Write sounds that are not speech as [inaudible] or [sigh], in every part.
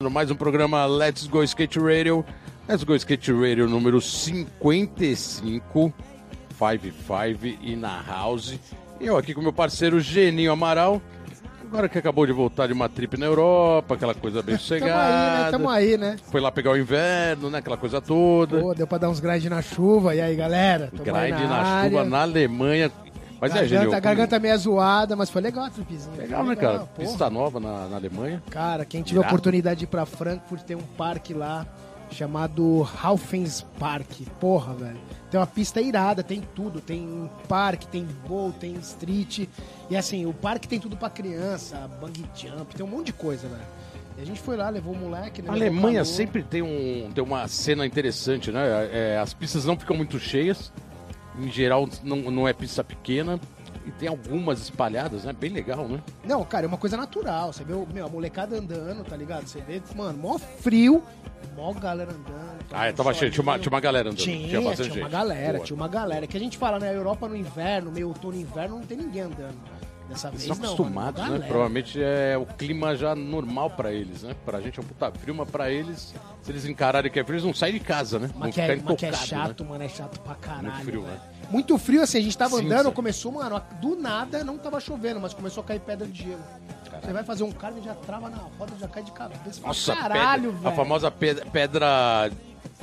mais um programa Let's Go Skate Radio. Let's Go Skate Radio número 55, 55 e na House. E eu aqui com meu parceiro Geninho Amaral. Agora que acabou de voltar de uma trip na Europa, aquela coisa bem sossegada. [laughs] Tamo aí, né? Tamo aí, né? Foi lá pegar o inverno, né? Aquela coisa toda. Pô, deu pra dar uns grind na chuva. E aí, galera? Tamo Grind na, área. chuva na Alemanha. Mas é, garganta, Genil. a garganta meio zoada, mas foi legal a tripzinha. Legal, Foi né, cara? porra. Pista nova na, na Alemanha. Cara, quem tiver Irado. oportunidade de ir pra Frankfurt, tem um parque lá chamado Haufens Park. Porra, velho. Tem uma pista irada, tem tudo. Tem parque, tem bowl, tem street. E assim, o parque tem tudo pra criança, bungee jump, tem um monte de coisa, velho. E a gente foi lá, levou o moleque, né? A Alemanha sempre tem, um, tem uma cena interessante, né? É, as pistas não ficam muito cheias. Em geral, não, não é pista pequena. E tem algumas espalhadas, né? Bem legal, né? Não, cara, é uma coisa natural. Você vê o- meu, a molecada andando, tá ligado? Você vê, mano, mó frio, mó galera andando. Ah, é, tava cheio. Tinha uma, tinha uma galera andando. Tinha, Tinha tinha, uma galera, Boa. tinha uma galera. Que a gente fala, né? A Europa no inverno, meio outono e inverno, não tem ninguém andando. Dessa Eles vez estão não. acostumados, mano, né? Provavelmente é o clima já normal pra eles, né? Pra gente é um puta frio, mas pra eles, se eles encararem que é frio, eles não saem de casa, né? Mas Vão que, é, mas que é né? chato, mano, é chato pra caralho. Muito frio, né? Muito frio, assim, a gente tava Cinza. andando, começou, mano, do nada não tava chovendo, mas começou a cair pedra de gelo. Você vai fazer um carro e já trava na roda, já cai de cabeça. Nossa, caralho, pedra, velho. a famosa pedra, pedra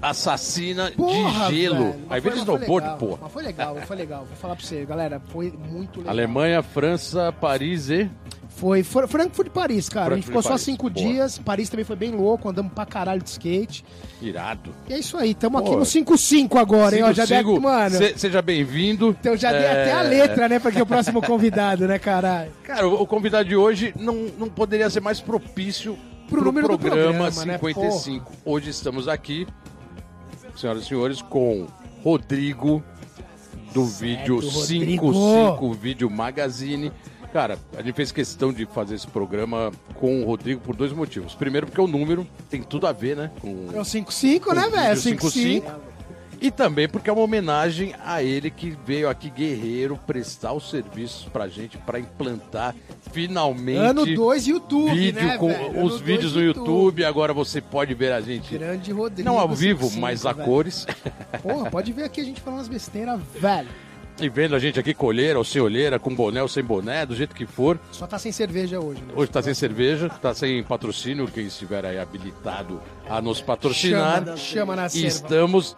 assassina Porra, de gelo. velho. Aí foi- vem snowboard, legal, porra. Mas foi legal, foi legal. Vou falar pra você, galera, foi muito legal. Alemanha, França, Paris e. Foi Fr- Frankfurt e Paris, cara. a gente ficou Frankfurt só Paris, cinco boa. dias. Paris também foi bem louco, andamos pra caralho de skate. Irado. E é isso aí, tamo aqui Pô. no 5-5 agora, hein? Ó, já deve, mano. se- seja bem-vindo. Então já dei É, até a letra, né? Porque é o próximo convidado, né, caralho? Cara, o o convidado de hoje não, não poderia ser mais propício Pro pro, número do programa, programa, né? 55. Hoje estamos aqui, senhoras e senhores, com Rodrigo do vídeo Rodrigo. 55 Vídeo Magazine. Cara, a gente fez questão de fazer esse programa com o Rodrigo por dois motivos. Primeiro, porque o número tem tudo a ver, né? Com, É o 5-5, né, velho? vídeo 5-5. E também porque é uma homenagem a ele que veio aqui guerreiro prestar os serviços pra gente pra implantar finalmente Ano 2 YouTube, vídeo né, com velho? Ano os dois vídeos no YouTube. Agora você pode ver a gente Grande Rodrigo. não ao vivo, 55, mas a velho. cores. Porra, pode ver aqui a gente falando umas besteiras, velho. e vendo a gente aqui com olheira ou sem olheira, com boné ou sem boné, do jeito que for. Só tá sem cerveja hoje, né? Hoje tá sem cerveja, tá sem patrocínio, quem estiver aí habilitado a nos patrocinar. Chama, chama na E serva. estamos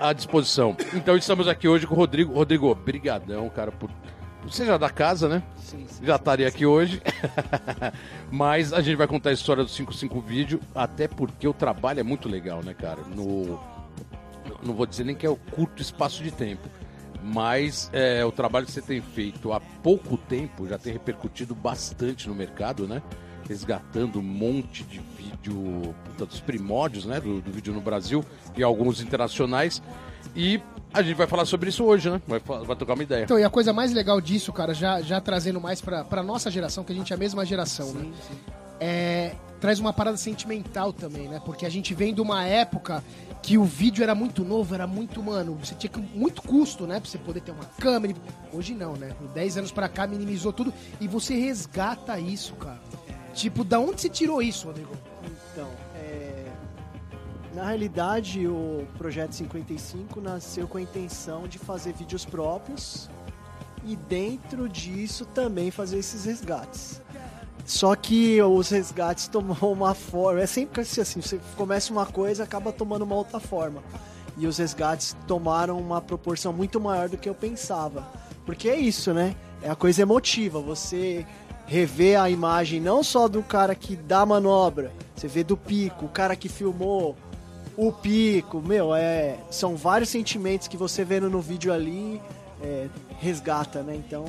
à disposição. Então estamos aqui hoje com o Rodrigo. Rodrigo, brigadão, cara, por você já é da casa, né? Sim, sim. Já estaria aqui hoje. [laughs] Mas a gente vai contar a história do 55 vídeo, até porque o trabalho é muito legal, né, cara? No não vou dizer nem que é o curto espaço de tempo, mas é, o trabalho que você tem feito há pouco tempo já tem repercutido bastante no mercado, né? Resgatando um monte de vídeo puta, dos primórdios, né? Do, do vídeo no Brasil e alguns internacionais. E a gente vai falar sobre isso hoje, né? Vai, vai tocar uma ideia. Então, e a coisa mais legal disso, cara, já, já trazendo mais pra, pra nossa geração, que a gente é a mesma geração, né? É, traz uma parada sentimental também, né? Porque a gente vem de uma época que o vídeo era muito novo, era muito, mano, você tinha que, muito custo, né? Pra você poder ter uma câmera. Hoje não, né? Com 10 anos pra cá, minimizou tudo. E você resgata isso, cara. Tipo, da onde você tirou isso, Rodrigo? Então, é, na realidade, o projeto 55 nasceu com a intenção de fazer vídeos próprios e dentro disso também fazer esses resgates. Só que os resgates [laughs] tomou uma forma. É sempre assim, assim, você começa uma coisa acaba tomando uma outra forma. E os resgates tomaram uma proporção muito maior do que eu pensava. Porque é isso, né? É a coisa emotiva. Você rever a imagem não só do cara que dá a manobra, você vê do pico, o cara que filmou o pico, meu, é, são vários sentimentos que você vendo no vídeo ali é, resgata, né? Então,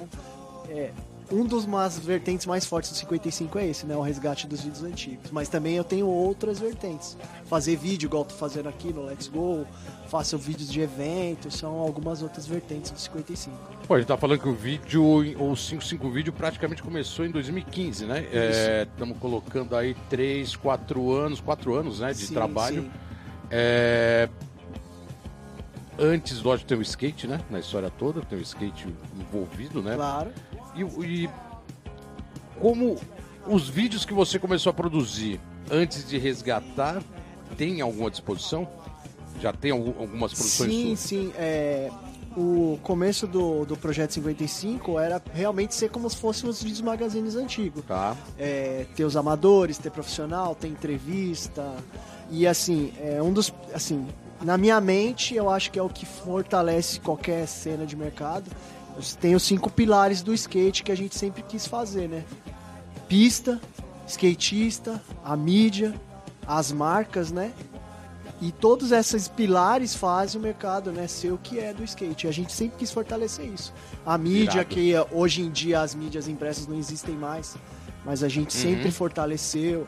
é, um dos mais vertentes mais fortes do 55 é esse, né? O resgate dos vídeos antigos. Mas também eu tenho outras vertentes. Fazer vídeo, igual tô fazendo aqui no Let's Go, faço vídeos de eventos, são algumas outras vertentes do 55. Pô, a gente tá falando que o vídeo, o 55 vídeo praticamente começou em 2015, né? Estamos colocando aí 3, 4 anos, 4 anos, né, de Sim, trabalho. sim. É, Antes, lógico, tem o skate, né? Na história toda, tem o skate envolvido, né? Claro. E, e como os vídeos que você começou a produzir antes de resgatar, tem alguma disposição? Já tem algum- algumas produções Sim, suas? sim. É, o começo do, do Projeto 55 era realmente ser como se fossem os vídeos magazines antigos. Tá. É, ter os amadores, ter profissional, ter entrevista. E assim, é um dos. Assim, na minha mente, eu acho que é o que fortalece qualquer cena de mercado. Tem os cinco pilares do skate que a gente sempre quis fazer, né? Pista, skatista, a mídia, as marcas, né? E todos esses pilares fazem o mercado né, ser o que é do skate. E a gente sempre quis fortalecer isso. A mídia, que hoje em dia as mídias impressas não existem mais, mas a gente sempre fortaleceu.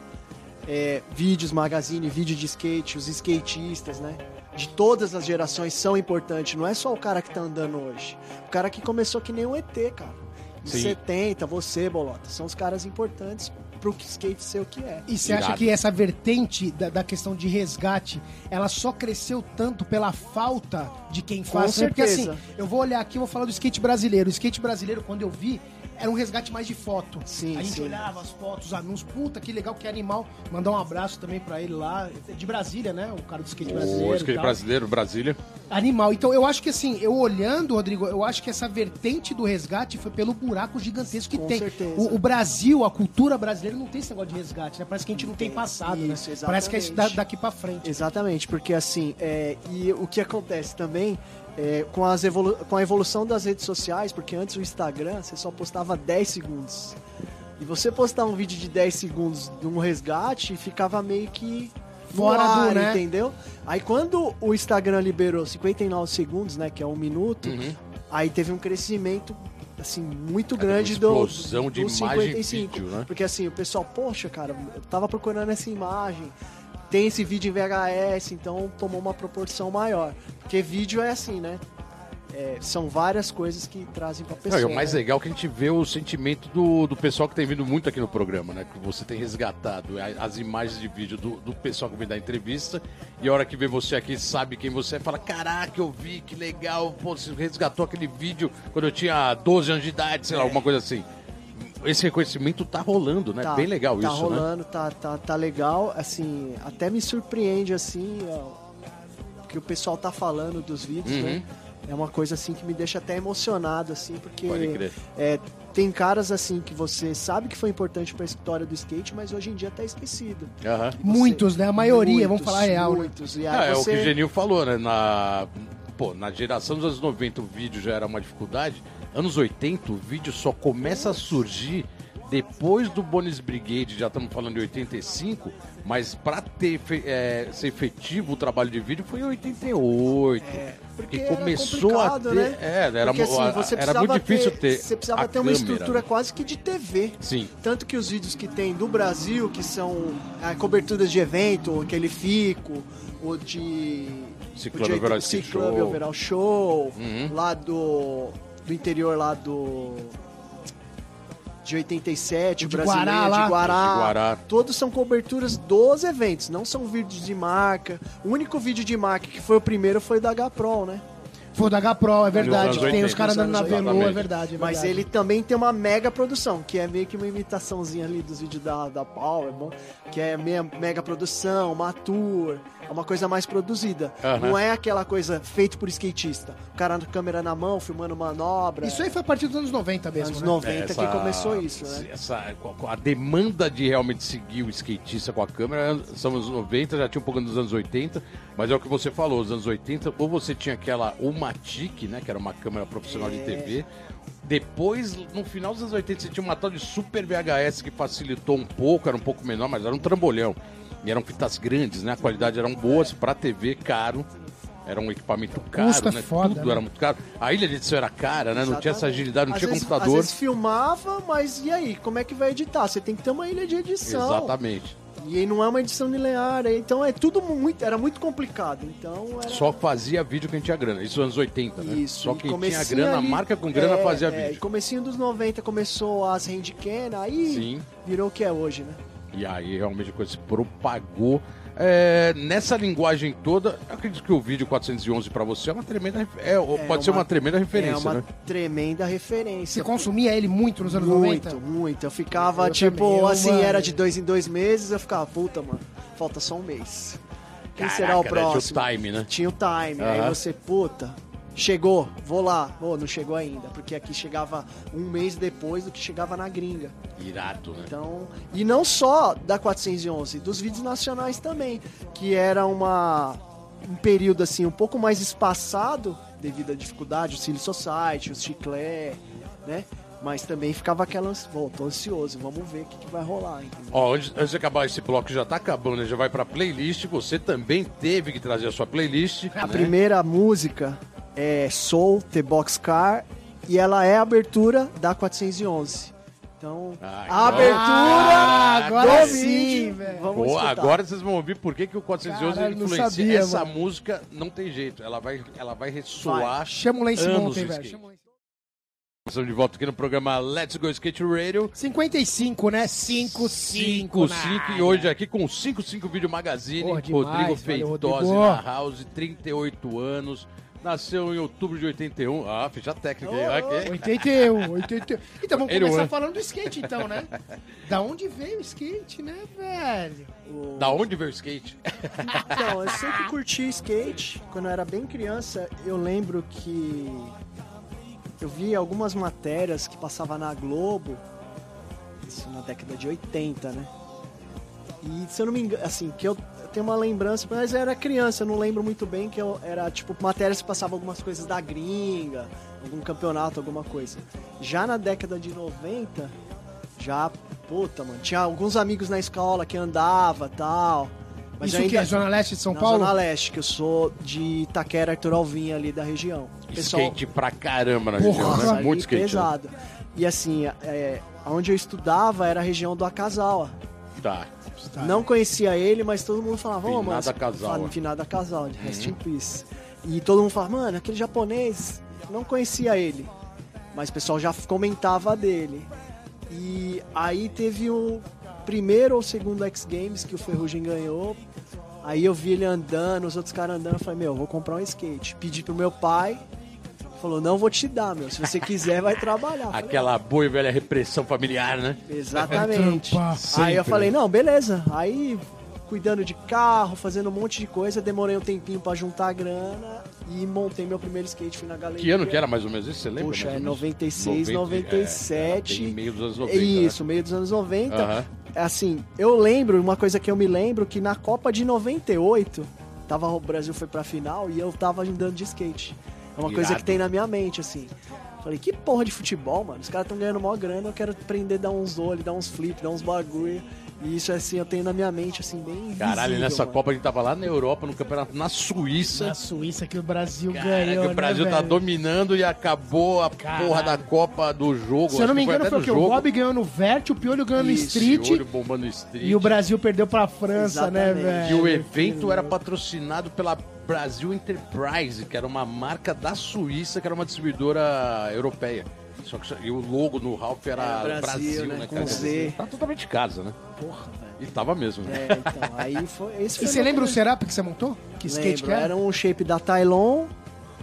É, vídeos, magazine, vídeo de skate, os skatistas, né? De todas as gerações são importantes. Não é só o cara que tá andando hoje. O cara que começou que nem um ET, cara. Em Sim. 70, você, Bolota. São os caras importantes pro skate ser o que é. E você acha que essa vertente da, da questão de resgate, ela só cresceu tanto pela falta de quem Com faz? né? Porque assim, certeza. eu vou olhar aqui e vou falar do skate brasileiro. O skate brasileiro, quando eu vi, era um resgate mais de foto. Sim, a gente sim. olhava as fotos, os anúncios, puta, que legal, que animal. Mandar um abraço também pra ele lá, de Brasília, né? O cara do skate brasileiro. O e skate tal. brasileiro, Brasília. Animal. Então eu acho que assim, eu olhando, Rodrigo, eu acho que essa vertente do resgate foi pelo buraco gigantesco que Com tem. certeza. O, o Brasil, a cultura brasileira não tem esse negócio de resgate, né? Parece que a gente não tem passado, Isso, né? exatamente. Parece que é isso da- daqui pra frente. Exatamente, porque assim, é, e o que acontece também é, com, as evolu com a evolução das redes sociais, porque antes o Instagram você só postava 10 segundos. E você postar um vídeo de 10 segundos de um resgate ficava meio que no Fora do, ar, né? entendeu? Aí quando o Instagram liberou 59 segundos, né, que é um minuto, Uhum. aí teve um crescimento assim muito grande uma do, explosão de do imagem e vídeo, né? porque assim, o pessoal, poxa, cara, eu tava procurando essa imagem, tem esse vídeo em VHS, então tomou uma proporção maior. Porque vídeo é assim, né? É, são várias coisas que trazem pra Não, pessoa. e o mais né? legal é que a gente vê o sentimento do, do pessoal que tem vindo muito aqui no programa, né? Que você tem resgatado a- as imagens de vídeo do, do pessoal que vem dar entrevista. E a hora que vê você aqui, sabe quem você é, fala: Caraca, eu vi, que legal. Pô, você resgatou aquele vídeo quando eu tinha 12 anos de idade, sei lá, alguma coisa assim. Esse reconhecimento tá rolando, né? Tá, Bem legal tá isso, né? rolando, tá, tá, tá legal. Assim, até me surpreende, assim, ó, que o pessoal tá falando dos vídeos, Uhum. né? É uma coisa, assim, que me deixa até emocionado, assim, porque... Pode crer. É, tem caras assim que você sabe que foi importante pra história do skate, mas hoje em dia tá esquecido. Aham. Você- Muitos, né? A maioria, vamos Muitos, falar a real. né? Muitos. E Ah, aí é o você... que o Genil falou, né? Na, pô, na geração dos anos 90 o vídeo já era uma dificuldade. Anos 80 o vídeo só começa a surgir depois do Bonis Brigade, já estamos falando de 85, mas para ter é, ser efetivo o trabalho de vídeo foi em 88. porque que começou a ter. né? É, era, Porque, assim, era muito difícil ter, ter. Você precisava a ter uma câmera, estrutura né? quase que de TV. Sim. Tanto que os vídeos que tem do Brasil, que são ah, coberturas de evento, aquele Fico, o de. Ciclone Overall Show. Overall Show, Uhum. lá do, do interior lá do. De 87, o De brasileiro Guará lá. de Guará. De Guará. Todos são coberturas dos eventos, não são vídeos de marca. O único vídeo de marca que foi o primeiro foi da H-Pro, né? Foi o da H-Pro, é verdade. tem 80, os caras andando na Velu, 80. é verdade. é Mas verdade. ele também tem uma mega produção, que é meio que uma imitaçãozinha ali dos vídeos da, da Powerbomb, que é meia, mega produção, uma tour, é uma coisa mais produzida. Aham. Não é aquela coisa feita por skatista. O cara com a câmera na mão, filmando manobra. Isso aí foi a partir dos anos 90 mesmo, anos né? 90 que começou isso, né? Essa, a demanda de realmente seguir o skatista com a câmera são os 90, já tinha um pouco nos anos 80, mas é o que você falou, nos anos 80, ou você tinha aquela Umatic, né, que era uma câmera profissional de TV. Depois, no final dos anos 80, você tinha uma tal de Super VHS que facilitou um pouco, era um pouco menor, mas era um trambolhão. E eram fitas grandes, né? A qualidade eram boas pra TV, caro. Era um equipamento caro, Custa né? foda, Tudo né? era muito caro. A ilha de edição era cara, né? Não tinha essa agilidade, não Às tinha vezes- computador. Às vezes filmava, mas e aí? Como é que vai editar? Você tem que ter uma ilha de edição. Exatamente. E aí não é uma edição linear, então é tudo muito, era muito complicado. Então era Só fazia vídeo quem tinha grana. Isso nos anos 80, né? Isso. Só e quem tinha grana, ali- a marca com grana é, fazia é, E vídeo. comecinho dos 90 começou as handcam, aí Sim. virou o que é hoje, né? E aí realmente a coisa se propagou. É, nessa linguagem toda, eu acredito que o vídeo 411 pra você é uma tremenda. ref- É, pode ser uma- uma tremenda referência, é uma né? tremenda referência. Você consumia ele muito nos anos Muito, 90? muito. Eu ficava, Eu tipo, também, assim, mano. era de dois em dois meses, eu ficava, puta, mano, falta só um mês. Quem Caraca, será o né, tinha o próximo? time, né? Tinha o time. Aham. Aí você, puta, chegou, vou lá. Pô, não chegou ainda, porque aqui chegava um mês depois do que chegava na gringa. Irado, né? Então, e não só da 411, dos vídeos nacionais também, que era uma um período assim um pouco mais espaçado devido à dificuldade, o Silly Society, o Chiclé, né? Mas também ficava aquela, pô, tô ansioso, vamos ver o que, que vai rolar, entendeu? Ó, antes, antes de acabar esse bloco, já tá acabando, né? já vai pra playlist. Você também teve que trazer a sua playlist. A né? primeira música é Soul, The Boxcar, e ela é a abertura da 411. Então, Ah, a abertura Ah, agora do sim, vídeo, velho. Vamos escutar. agora vocês vão ouvir por que, que o 411 Caralho, não influencia. sabia, Essa mano. música não tem jeito, ela vai, ela vai ressoar. Chama o Lance Mountain, velho. Estamos de volta aqui no programa Let's Go Skate Radio. 55, né? 5, 5. 5 e hoje aqui com 55 Vídeo Magazine, Porra, demais, Rodrigo Rodrigo. na House, 38 anos, nasceu em outubro de 81. Ah, ficha técnica aí, Oh, ok. 81, 81. Então vamos [laughs] começar falando do skate, então, né? [laughs] Da onde veio o skate, né, velho? O- Da onde veio o skate? [laughs] Então, eu sempre curti skate. Quando eu era bem criança, eu lembro que eu vi algumas matérias que passava na Globo, isso na década de 80, né? E se eu não me engano, assim, que eu tenho uma lembrança, mas eu era criança, eu não lembro muito bem que eu era tipo matérias que passavam algumas coisas da gringa, algum campeonato, alguma coisa. Já na década de 90, já, puta, mano, tinha alguns amigos na escola que andava, tal. Mas Isso ainda, que é Zona Leste de São na Paulo? Zona Leste, que eu sou de Itaquera, Arthur Alvim, ali da região. Skate pra caramba na Porra, região, né? Muito skate. né? pesado. E assim, é, onde eu estudava era a região do Akazawa. Tá. Tá. Não conhecia ele, mas todo mundo falava, ô, mano. Finada Akazawa. fala- Finada Akazawa, de Uhum. Rest in Peace. E todo mundo falava, mano, aquele japonês, não conhecia ele. Mas o pessoal já comentava dele. E aí teve o primeiro ou segundo X Games que o Ferrugem ganhou. Aí eu vi ele andando, os outros caras andando, eu falei, meu, vou comprar um skate. Pedi pro meu pai, falou, não vou te dar, meu. Se você quiser, vai trabalhar. Aquela boa e velha repressão familiar, né? Exatamente. Trampar. Aí eu falei, né? não, beleza. Aí, cuidando de carro, fazendo um monte de coisa, demorei um tempinho pra juntar a grana e montei meu primeiro skate, fui na galeria. Que ano que era mais ou menos isso? Você lembra? Puxa, mais é ou menos? 96, 90, 97. É, bem meio dos anos 90. É Isso, meio dos anos 90. Né? Aham. Assim, eu lembro, uma coisa que eu me lembro, que na Copa de 98, tava, o Brasil foi pra final e eu tava andando de skate. É uma coisa Irado. que tem na minha mente, assim. Falei, que porra de futebol, mano? Os caras estão ganhando maior grana, eu quero aprender a dar uns olhos, dar uns flips, dar uns bagulho. E isso, assim, eu tenho na minha mente, assim, bem Caralho, visível, nessa mano. Copa a gente tava lá na Europa, no campeonato na Suíça. Na Suíça que o Brasil Caraca, ganhou, o Brasil né, tá velho? dominando e acabou a Caralho. porra da Copa do jogo. Se eu não me que engano, foi o que? O. Bob ganhou no Vert, o Piolho ganhou no Isso, Street Olho bombando no street. e o Brasil perdeu pra França, né, Exatamente. velho? E o evento era patrocinado pela Brasil Enterprise, que era uma marca da Suíça, que era uma distribuidora europeia. Só que e o logo no Ralph era Era Brasil, Brasil, né, né, cara? com Z. Tá totalmente de casa, né? Porra, velho. E tava mesmo, né? É, então, aí foi... Esse E foi você meu lembra o Serap que você montou? Que skate Lembro, que era? era um shape da Tylon,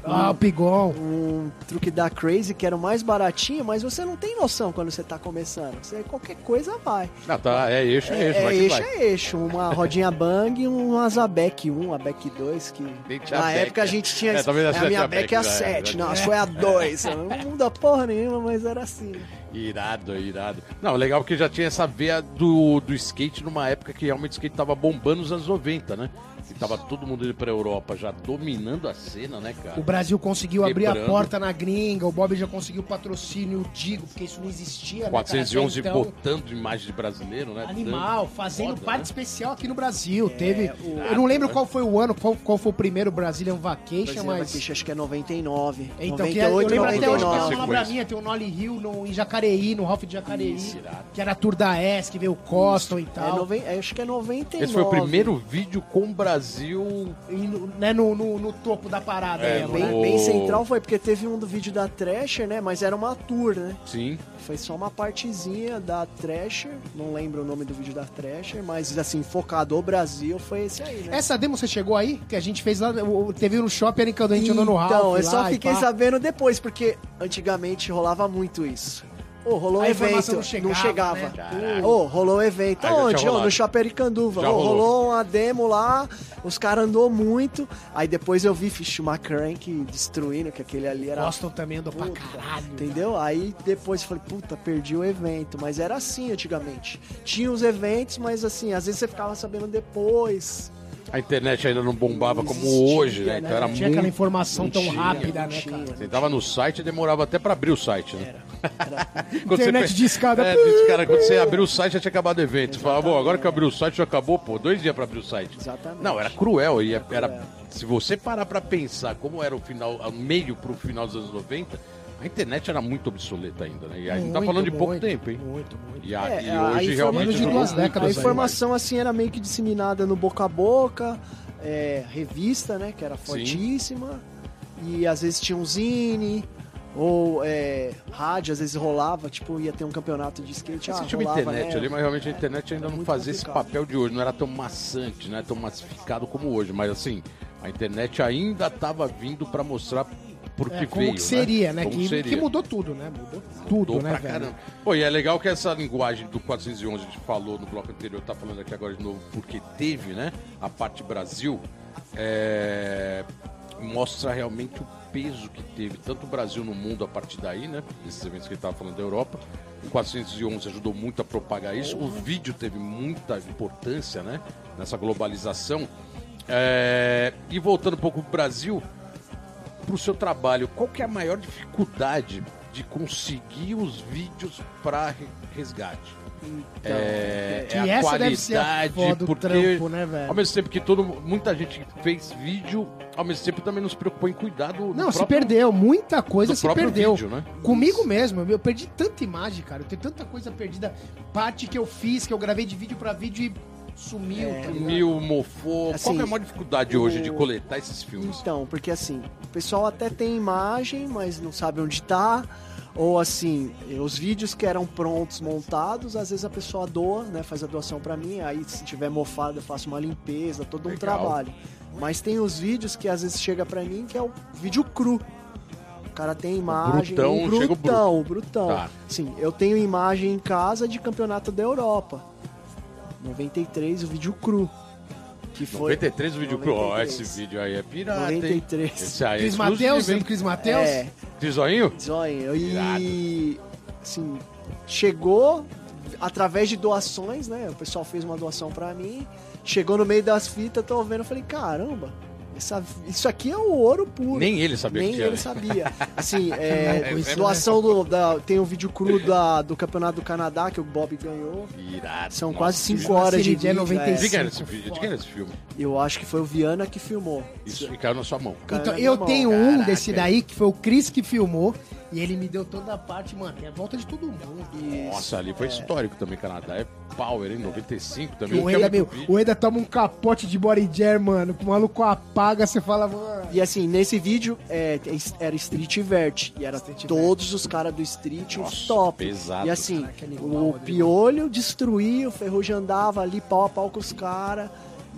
Ah, o Pigon. um truque da Crazy que era o mais baratinho, mas você não tem noção quando você tá começando. Você qualquer coisa vai. Ah, tá, é eixo, é eixo, é, vai eixo vai. é eixo, uma rodinha bang e um Azabec 1, a Beck 2, que na Beck, época a é. gente tinha É, É, essa a minha Beck é a já, 7, já. não, a sua é a 2. Não muda porra nenhuma, mas era assim. Irado, irado. Não, legal porque já tinha essa veia do, do skate numa época que realmente o skate tava bombando nos anos 90, né? E tava todo mundo indo pra Europa já dominando a cena, né, cara? O Brasil conseguiu abrir a Quebrando. porta na gringa, o Bob já conseguiu patrocínio, o Digo, porque isso não existia, né, cara, 411 então. botando imagem de brasileiro, né? Animal, fazendo Foda, parte né? especial aqui no Brasil. Teve. o- eu não lembro né? qual foi o ano, qual, qual foi o primeiro Brazilian Vacation, Brasil mas. Vacation, acho que é 99. Então, que é- eu 98, lembro até hoje que tem 99. uma sequência. Braminha, tem um Nolly Hill no, em Jacareí, no Ralph de Jacareí, Isso, que era a tour da S, que veio o Coston e É, tal. noven... é, acho que é 99. Esse foi o primeiro vídeo com o Brasil. E no, né, no, no, no topo da parada. É, mesmo, né? Bem, bem central foi, porque teve um do vídeo da Thrasher, né? Mas era uma tour, né? Sim. Foi só uma partezinha da Thrasher, não lembro o nome do vídeo da Thrasher, mas assim, focado o Brasil, foi esse aí, né? Essa demo você chegou aí? Que a gente fez lá, teve no shopping quando a gente andou no Ralph. Então, eu só fiquei sabendo depois, porque antigamente rolava muito isso. Ô, rolou A um evento, não não chegava, chegava. né? Ô, rolou um evento. Já Onde? rolado. no. Já Ô, rolou. rolou uma demo lá, os caras andou muito. Aí depois eu vi Fish Crank destruindo, que aquele ali era Boston também andou pra Puta, caralho. Entendeu? Aí depois eu falei, puta, perdi o evento. Mas era assim antigamente. Tinha os eventos, mas assim, às vezes você ficava sabendo depois. A internet ainda não bombava Não como hoje, né? né? Então era Não tinha aquela muito. informação não tão tinha, rápida, né, cara? Você entrava no site e demorava até pra abrir o site, né? [laughs] Quando Internet pe- de escada. É, disse, cara, quando você abriu o site já tinha acabado o evento. Você falava, bom, agora que abriu o site já acabou, pô, dois dias pra abrir o site. Exatamente. Não, era cruel. E era, se você parar pra pensar como era o final, o meio pro final dos anos 90, a internet era muito obsoleta ainda, né? E a gente tá Muito, falando de pouco muito, tempo, hein? Muito, muito. E, a- É, e a hoje informa- realmente Menos de duas muito décadas A mais. aí, informação assim era meio que disseminada no boca a boca, é, revista, né, que era fortíssima, e às vezes tinha um zine, ou é, rádio, às vezes rolava, tipo, ia ter um campeonato de skate, ah, Você tinha uma internet né? ali, mas realmente a internet ainda não fazia esse complicado. papel de hoje, não era tão maçante, não era tão massificado como hoje, mas assim, a internet ainda estava vindo pra mostrar por que É, como veio, que seria, né? Como Que, seria. que mudou tudo, né? Mudou tudo, Mudou né, pra velho? caramba. Pô, e é legal que essa linguagem do 411 a gente falou no bloco anterior, tá falando aqui agora de novo, porque teve, né? A parte Brasil, é, mostra realmente o peso que teve, tanto o Brasil no mundo a partir daí, né? Esses eventos que ele tava falando da Europa. O 411 ajudou muito a propagar isso. O vídeo teve muita importância, né? Nessa globalização. É, E voltando um pouco pro Brasil, pro seu trabalho, qual que é a maior dificuldade de conseguir os vídeos para resgate? é, Que é a essa deve ser a qualidade, do porque trampo, né, velho? ao mesmo tempo que todo, muita gente fez vídeo, ao mesmo tempo também nos preocupou em cuidar do, do Não, se próprio- perdeu. Muita coisa se perdeu. vídeo, né? Comigo mesmo, eu perdi tanta imagem, cara. Eu tenho tanta coisa perdida. Parte que eu fiz, que eu gravei de vídeo pra vídeo e sumiu, tá ligado? Mil, mofou. Qual Assim, que é a maior dificuldade o- hoje de coletar esses filmes? Então, porque assim, o pessoal até tem imagem, mas não sabe onde tá. Ou assim, os vídeos que eram prontos, montados, às vezes a pessoa doa, né? Faz a doação pra mim, aí se tiver mofado eu faço uma limpeza, todo um Legal. trabalho. Mas tem os vídeos que às vezes chega pra mim que é o vídeo cru. O cara tem imagem, brutão, um chega o brutão, o brutão. Tá. Sim, eu tenho imagem em casa de campeonato da Europa. 93, o vídeo cru. Que foi 93 o vídeo cru. Ó, 93. esse vídeo aí é pirata, hein? 93. Esse aí é Cris hein? do Cris Mateus? É, Trizoinho? Zóio. E assim, chegou através de doações, né? O pessoal fez uma doação pra mim. Chegou no meio das fitas, tô vendo, eu falei, caramba, essa- isso aqui é o ouro puro. Nem ele sabia Nem que ele sabia. [laughs] Assim, é, É, é, doação do. Da, tem o vídeo cru da, do Campeonato do Canadá que o Bob ganhou. Irado. São quase que 5 horas de vídeo. 95. De quem era é. esse? De quem era esse filme? Eu acho que foi o Viana que filmou. Isso, e caiu na sua mão. Caiu Então, eu mão. tenho um Caraca. desse daí, que foi o Cris que filmou, e ele me deu toda a parte, mano, tem a volta de todo mundo. Nossa, ali foi histórico também, Canadá. É power, hein? 95 também. O Eda, meu, o Eda toma um capote de body jam, mano, o maluco apaga, você fala, mano... E assim, nesse vídeo é, era Street Vert. E era Street todos os caras do Street, Nossa, os top. pesado. E assim, Caraca, animal, o animal. Piolho destruía, o Ferrugem andava ali pau a pau com os caras.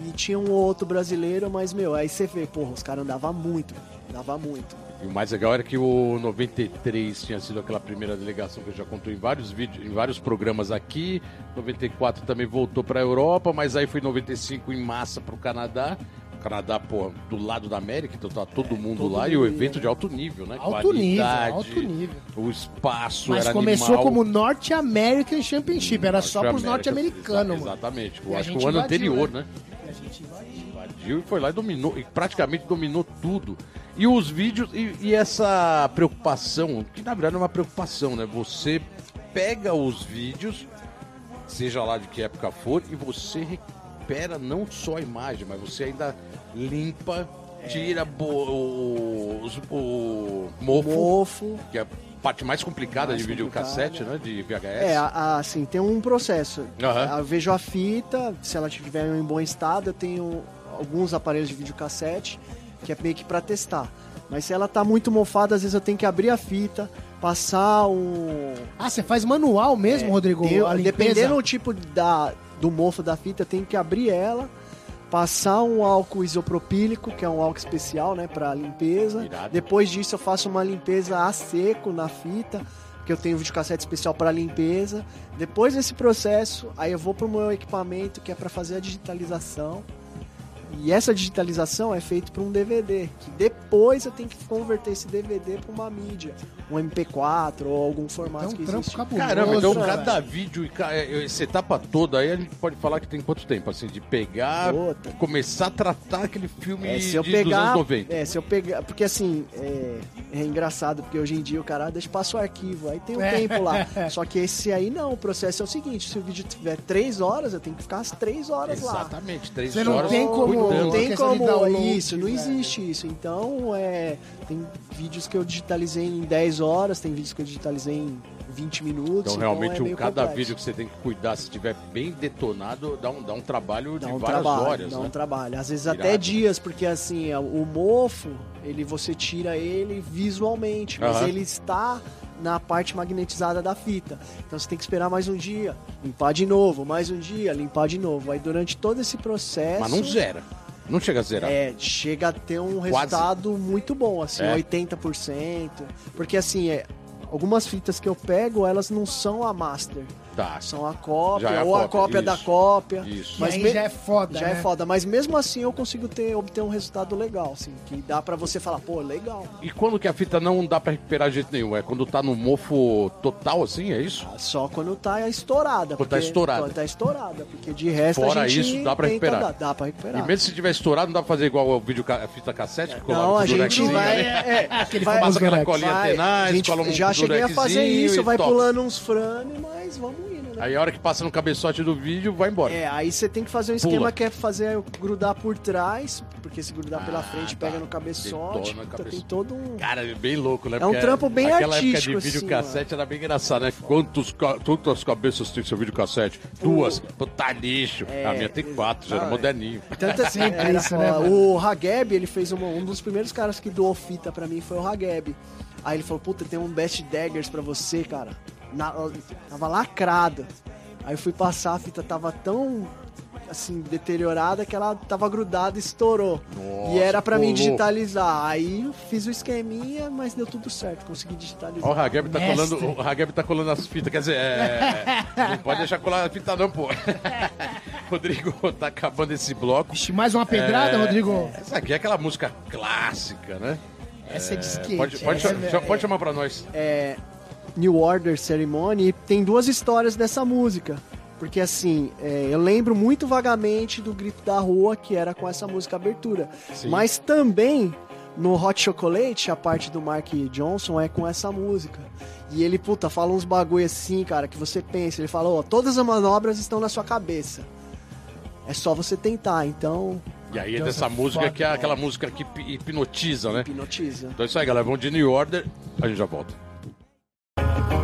E tinha um outro brasileiro, mas, meu, aí você vê, porra, os caras andavam muito. Andava muito. E o mais legal era que o 93 tinha sido aquela primeira delegação que eu já contou em vários vídeos, em vários programas aqui. 94 também voltou pra Europa, mas aí foi 95 em massa pro Canadá. O Canadá, pô, do lado da América, então tá todo mundo todo lá. E o mundo evento né? de alto nível, né? Alto nível, Qualidade, alto nível. O espaço Mas começou animal. como North American Championship, era só pros Norte-América, norte-americanos. Exatamente. Eu a acho que o ano invadiu, anterior, né? né? E a gente invadiu. invadiu e foi lá e dominou, e praticamente dominou tudo. E os vídeos, e, e essa preocupação, que na verdade é uma preocupação, né? Você pega os vídeos, seja lá de que época for, e você recupera não só a imagem, mas você ainda limpa, tira bo- o, o mofo, Mofo. que é parte mais complicada Mais de videocassete, né? De VHS. É, a- a- assim, tem um processo. Aham. Eu vejo a fita, se ela estiver em bom estado, eu tenho alguns aparelhos de videocassete, que é meio que pra testar. Mas se ela tá muito mofada, às vezes eu tenho que abrir a fita, passar um. Ah, você faz manual mesmo, Rodrigo? É, Tem- a limpeza? dependendo do tipo da, do mofo da fita, eu tenho que abrir ela, passar um álcool isopropílico, que é um álcool especial, né, para limpeza. Irado. Depois disso eu faço uma limpeza a seco na fita, que eu tenho um videocassete especial para limpeza. Depois desse processo, aí eu vou pro meu equipamento que é para fazer a digitalização. E essa digitalização é feita para um DVD, que depois eu tenho que converter esse DVD para uma mídia, um MP4 ou algum formato um que existe. cabuloso. Caramba, então velho. cada vídeo e é, essa etapa toda aí a gente pode falar que tem quanto tempo, assim, de pegar, Puta. começar a tratar aquele filme É, se eu de, dos pegar, anos 90. é, se eu pegar, porque assim, é, é engraçado, porque hoje em dia o cara deixa passa o arquivo, aí tem um É. tempo lá. [laughs] Só que esse aí não, o processo é o seguinte, se o vídeo tiver três horas, eu tenho que ficar as três horas lá. Exatamente, três Você não horas tem como- cuidando. Não tem como isso, não existe isso. Então, é, tem vídeos que eu digitalizei em 10 horas, tem vídeos que eu digitalizei em 20 minutos. Então, realmente, é cada complexo. vídeo que você tem que cuidar, se estiver bem detonado, dá um, dá um trabalho Dá de um várias trabalho, horas, dá né? um trabalho. Às vezes Irado. até dias, porque assim, o mofo, ele você tira ele visualmente, mas ele está na parte magnetizada da fita. Então você tem que esperar mais um dia, limpar de novo, mais um dia, limpar de novo. Aí durante todo esse processo. Mas não zera. Não chega a zerar. É, chega a ter um Quase. resultado muito bom, assim, É. 80%. Porque assim, é, algumas fitas que eu pego, elas não são a master. Tá. São a cópia, é a ou a cópia, cópia da cópia. Isso. Mas Mas me- já é foda, Já né? é foda, mas mesmo assim eu consigo ter, obter um resultado legal, assim, que dá pra você falar, pô, legal. E quando que a fita não dá pra recuperar de jeito nenhum? É quando tá no mofo total, assim, é isso? Só quando tá estourada. Quando tá porque- estourada. Quando tá estourada, porque de resto Fora a gente isso, dá pra recuperar. dar- Dá pra recuperar. E mesmo se tiver estourado, não dá pra fazer igual o vídeo a fita cassete? que Não, a gente vai... ali? é, [laughs] Aquele vai- Durex. colinha vai- tenaz, a gente um já cheguei a fazer isso, vai pulando uns frames, mas vamos indo, né? Aí a hora que passa no cabeçote do vídeo, vai embora. É, aí você tem que fazer um esquema Pula. que é fazer grudar por trás, porque se grudar pela Ah, frente tá. pega no cabeçote. Detona o puta, cabeçote. tem todo um. Cara, é bem louco, né? É um Porque trampo bem Aquela artístico, época de assim, videocassete era bem engraçado, né? Quantos, quantas cabeças tem seu videocassete? Duas. Puta lixo. É, a minha tem quatro, já era não, é. moderninho. Tanto assim, [laughs] era isso, né? O Hageb, ele fez uma- um dos primeiros caras que doou fita pra mim foi o Hageb. Aí ele falou, puta, tem um Best Daggers pra você, cara. Na- tava lacrado. Aí eu fui passar, a fita tava tão assim, deteriorada que ela tava grudada e estourou. Nossa, e era pra mim digitalizar. Aí eu fiz o esqueminha, mas deu tudo certo, consegui digitalizar. Ó, o Hageb tá Mestre. colando, o Hageb tá colando as fitas, quer dizer, é, não pode deixar colar a fita não, pô. [laughs] Rodrigo, tá acabando esse bloco. Vixe, mais uma pedrada, É, Rodrigo? Essa aqui é aquela música clássica, né? Essa é de skate. Pode, pode, essa cha- pode chamar pra nós. é, New Order Ceremony, e tem duas histórias dessa música. Porque assim, é, eu lembro muito vagamente do Grito da Rua, que era com essa música abertura. Sim. Mas também no Hot Chocolate, a parte do Mark Johnson é com essa música. E ele, puta, fala uns bagulho assim, cara, que você pensa. Ele fala, ó, todas as manobras estão na sua cabeça. É só você tentar, então E aí é Nossa, dessa música foda, que é aquela música que hip- hipnotiza, né? hipnotiza. Então é isso aí, galera. Vamos de New Order. A gente já volta.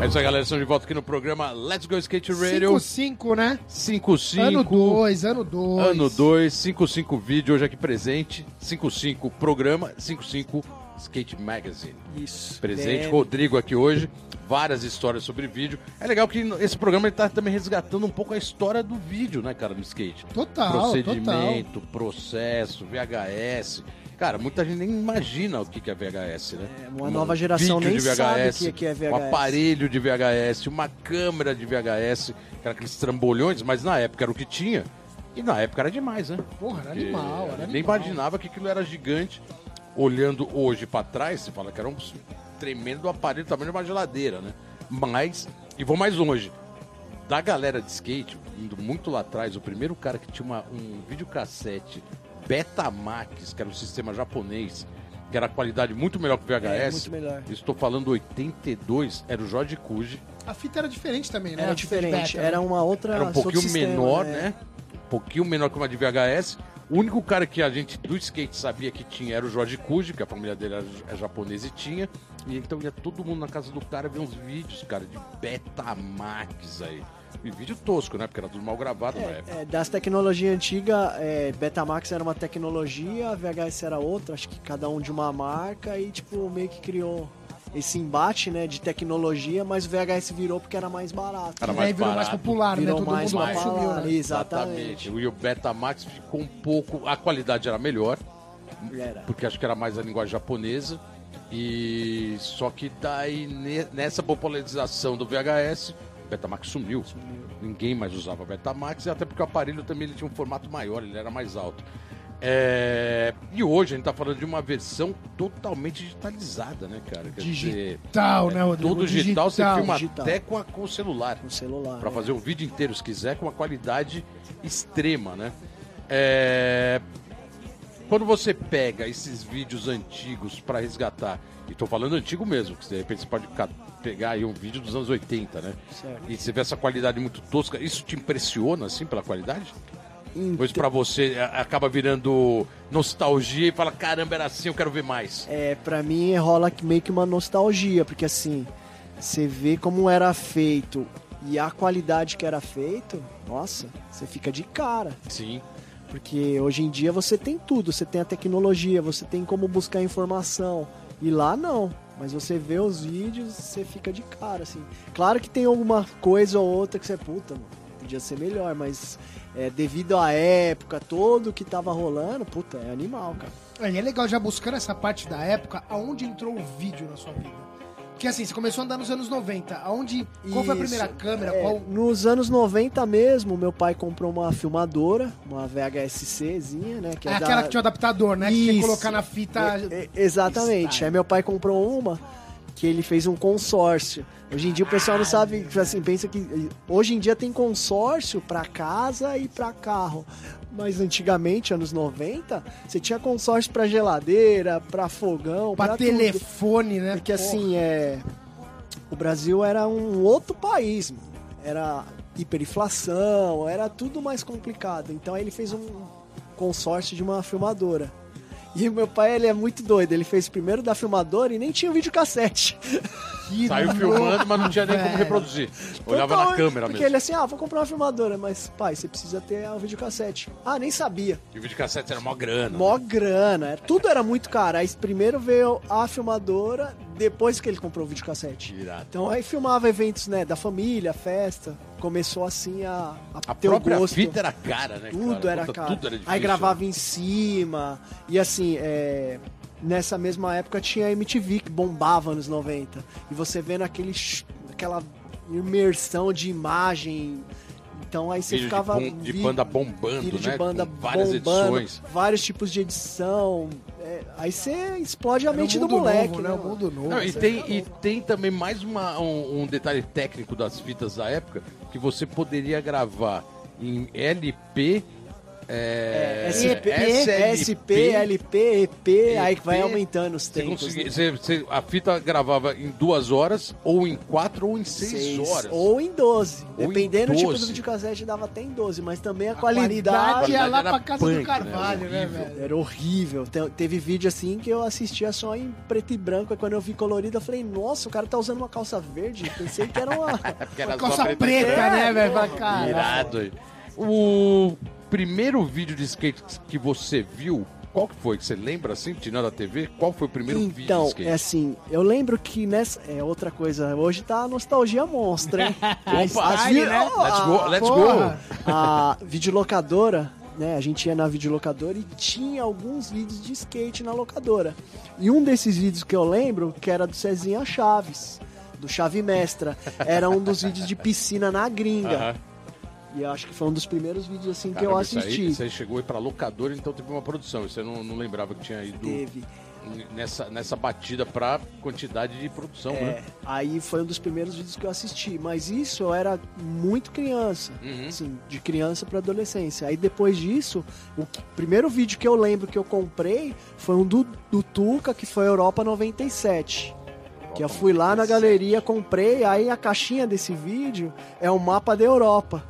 É isso aí, galera. Estamos de volta aqui no programa Let's Go Skate Radio 5-5, né? 55. Ano 2, ano 2. Ano 2, 55 vídeo hoje aqui presente. 55 programa, 55 Skate Magazine. Isso. Presente, É, Rodrigo aqui hoje. Várias histórias sobre vídeo. É legal que esse programa ele tá também resgatando um pouco a história do vídeo, né, cara, no skate. Total, total. Procedimento, processo, VHS. Cara, muita gente nem imagina o que é VHS, né? É, uma nova geração nem de sabe o que é Um VHS. aparelho de VHS, uma câmera de VHS, que era aqueles trambolhões, mas na época era o que tinha. E na época era demais, né? Porra, era Porque animal, era Nem animal. imaginava que aquilo era gigante. Olhando hoje pra trás, você fala que era um tremendo aparelho, tamanho de uma geladeira, né? Mas, e vou mais longe, da galera de skate, indo muito lá atrás, o primeiro cara que tinha uma- um videocassete Betamax, que era um sistema japonês, que era a qualidade muito melhor que o VHS. É, muito melhor. Estou falando 82, era o Jorge Kuji. A fita era diferente também, né? Era de diferente, beta, era né? uma outra. Era um pouquinho menor, né? Um pouquinho menor que uma de VHS. O único cara que a gente do skate sabia que tinha era o Jorge Kuji, que a família dele é japonesa e tinha. E então ia todo mundo na casa do cara ver uns vídeos, cara, de Betamax aí. E vídeo tosco, né? Porque era tudo mal gravado na época. É, das tecnologias antigas, é, Betamax era uma tecnologia, VHS era outra, acho que cada um de uma marca e tipo meio que criou esse embate, né, de tecnologia, mas o VHS virou porque era mais barato. Era E mais aí virou mais barato. popular, Virou né? Todo mais mundo popular, consumiu, né? Exatamente. E o Betamax ficou um pouco. A qualidade era melhor, Era. porque acho que era mais a linguagem japonesa. E só que daí ne- nessa popularização do VHS, Betamax sumiu. Ninguém mais usava Betamax, e até porque o aparelho também ele tinha um formato maior, ele era mais alto. É, E hoje a gente tá falando de uma versão totalmente digitalizada, né, cara? Quer dizer, Digital, né, Rodrigo? Tudo digital, você filma digital. até com, a- com o celular. No celular. Pra é. fazer o vídeo inteiro, se quiser, com uma qualidade extrema, né? É, Quando você pega esses vídeos antigos pra resgatar, e tô falando antigo mesmo, que de repente você pode pegar aí um vídeo dos anos 80, né? Certo. E você vê essa qualidade muito tosca, isso te impressiona, assim, pela qualidade? Então, Pois pra você a- acaba virando nostalgia e fala, caramba, era assim, eu quero ver mais. É, pra mim rola meio que uma nostalgia, porque assim, você vê como era feito e a qualidade que era feito, nossa, você fica de cara. Sim. Porque hoje em dia você tem tudo, você tem a tecnologia, você tem como buscar informação. E lá não. Mas você vê os vídeos, você fica de cara, assim. Claro que tem alguma coisa ou outra que você, puta, mano, podia ser melhor, mas é, devido à época, todo que tava rolando, puta, é animal, cara. É legal já buscando essa parte da época, aonde entrou o vídeo na sua vida. Porque assim, você começou a andar nos anos 90. Aonde. Qual foi a Isso. primeira câmera? É, Qual. Nos anos 90 mesmo, meu pai comprou uma filmadora, uma VHS-Czinha, né? Que É é aquela da- que tinha o adaptador, né? Que tinha que Isso. colocar na fita. É, exatamente. Aí meu pai comprou uma que ele fez um consórcio. Hoje em dia o pessoal não sabe, assim, pensa que hoje em dia tem consórcio para casa e para carro. Mas antigamente, anos 90, você tinha consórcio para geladeira, para fogão, Pra pra telefone, né? Porque Porra. assim, é o Brasil era um outro país, mano. era hiperinflação, era tudo mais complicado. Então aí ele fez um consórcio de uma filmadora. E meu pai, ele é muito doido. Ele fez primeiro da filmadora e nem tinha videocassete. [laughs] Saiu louco, filmando, mas não tinha nem como velho. reproduzir. Olhava Total, na câmera Porque mesmo. ele assim, ah, vou comprar uma filmadora. Mas, pai, você precisa ter o videocassete. Ah, nem sabia. E o videocassete era mó grana. Mó né? grana. era- Tudo era muito caro. Aí primeiro veio a filmadora, depois que ele comprou o videocassete. Irado. Então aí filmava eventos, né, da família, festa. Começou assim a, a, A ter própria o gosto. fita era cara, né? Tudo cara? era Puta, caro. Tudo era difícil. aí gravava em cima. E assim, é, nessa mesma época tinha a MTV que bombava nos 90. E você vendo aquele, aquela imersão de imagem. Então aí você Vídeo ficava. de, bom- de vi- banda bombando, vídeo de né? banda Com várias bombando, edições. vários tipos de edição. É, aí você explode a Era um mente do mundo moleque, novo, né? né? Um mundo novo. Não, e, tem, e tem também mais uma- um, um detalhe técnico das fitas da época, que você poderia gravar em LP, é, É, SP, SP, LP, EP, aí que vai aumentando os tempos. né? você- você- a fita gravava em duas horas, ou em quatro, ou em seis, Seis, horas. Ou em 12. Ou em Dependendo do tipo 12. do videocassete, dava até em 12. Mas também a, A qualidade qualidade, ia lá era pra casa do punk, né? Carvalho, né, Horrível. velho? era horrível. Te- teve vídeo assim que eu assistia só em preto e branco. Aí quando eu vi colorido, eu falei, nossa, o cara tá usando uma calça verde. Pensei que era uma. [laughs] Porque era só Calça preta, né, velho? Pra pô, caralho. Irado. O primeiro vídeo de skate que você viu, qual que foi? Que você lembra assim, tirando a TV? Qual foi o primeiro vídeo de Então, é assim, eu lembro que nessa. É outra coisa, hoje tá a nostalgia monstra, hein? [laughs] Opa, As aí, vi- né? Ó, Let's go, let's Porra. go. a videolocadora, né? A gente ia na videolocadora e tinha alguns vídeos de skate na locadora. E um desses vídeos que eu lembro, que era do Cezinha Chaves, do Chave Mestra, era um dos vídeos de piscina na gringa. Aham. E acho que foi um dos primeiros vídeos assim que eu Caramba, isso aí- assisti. Isso aí, chegou aí pra locadora, então teve uma produção. Você não, não lembrava que tinha ido Teve. nessa, nessa batida pra quantidade de produção, É, né? aí foi um dos primeiros vídeos que eu assisti. Mas isso eu era muito criança. Uhum. Assim, de criança para adolescência. Aí depois disso, o que- primeiro vídeo que eu lembro que eu comprei foi um do, do Tuca, que foi Europa 97. Que eu fui lá na galeria, comprei, aí a caixinha desse vídeo é o mapa da Europa.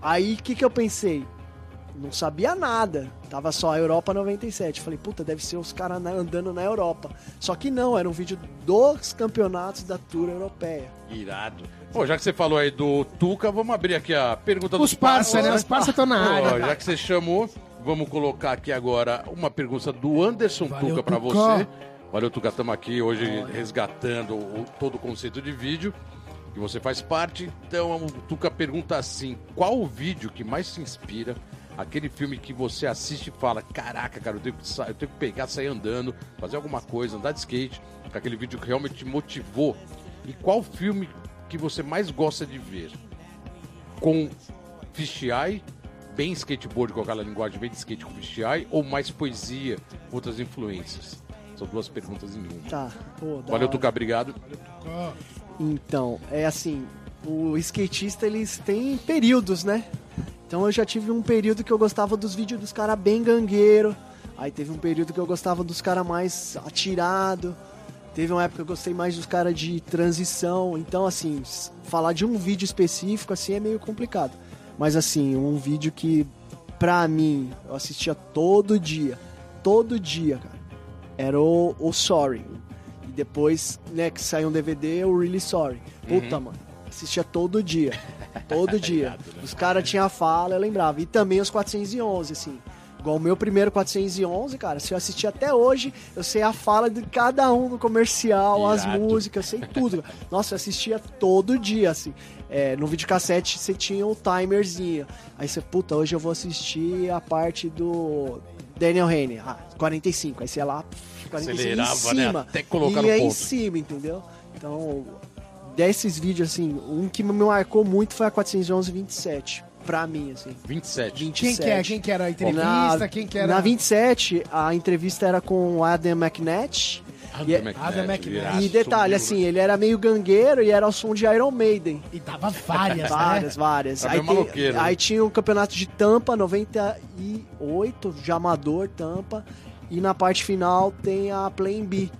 Aí o que, que eu pensei? Não sabia nada. Tava só a Europa 97. Falei, puta, deve ser os caras andando na Europa. Só que não, era um vídeo dos campeonatos da Tour Europeia. Irado. Pô, já que você falou aí do Tuca, vamos abrir aqui a pergunta Os dos parça, né? Os parça estão na Pô, área. já que você chamou, vamos colocar aqui agora uma pergunta do Anderson Valeu, Tuca pra Tuca. você. Valeu, Tuca, estamos aqui hoje resgatando o- todo o conceito de vídeo. E você faz parte. Então, o Tuca pergunta assim: qual o vídeo que mais te inspira? Aquele filme que você assiste e fala: Caraca, cara, eu tenho que, eu tenho que pegar, sair andando, fazer alguma coisa, andar de skate. Aquele vídeo que realmente te motivou. E qual filme que você mais gosta de ver? Com fisheye, bem skateboard com aquela linguagem bem de skate com fisheye, ou mais poesia, outras influências? São duas perguntas em uma. Tá, pô, Valeu. Tuca, obrigado. Então, é assim, o skatista eles têm períodos, né? Então eu já tive um período que eu gostava dos vídeos dos caras bem gangueiro. Aí teve um período que eu gostava dos caras mais atirado. Teve uma época que eu gostei mais dos caras de transição. Então, assim, falar de um vídeo específico assim é meio complicado. Mas assim, um vídeo que pra mim eu assistia todo dia, todo dia, cara. Era o, o Sorry. Depois, né, que saiu um DVD, o Really Sorry. Puta, mano. Assistia todo dia. [laughs] Todo dia. Os caras tinham a fala, eu lembrava. E também os 411, assim. Igual o meu primeiro 411, cara, se eu assistir até hoje, eu sei a fala de cada um no comercial, as Irado. músicas, eu sei tudo. [laughs] Nossa, eu assistia todo dia, assim. É, no videocassete você tinha um timerzinho. Aí você, puta, hoje eu vou assistir a parte do Daniel Haney. Ah, 45. Aí você ia lá, 45 Acelerava, em né? cima. Até colocar no ia em ponto. cima, entendeu? Então, desses vídeos, assim, um que me marcou muito foi a 411 27. Pra mim, assim. 27. 27. Quem que é? Quem que era a entrevista? Na, Quem que era? na 27, a entrevista era com o Adam McNett. Adam E- McNabb, Adam McNabb. irado, e detalhe, sumiu, assim, ele era meio gangueiro e era o som de Iron Maiden. E dava [laughs] várias, Várias, né? várias. Tá Aí, né? aí tinha o campeonato de Tampa, 98, de amador, Tampa. E na parte final tem a Plan B.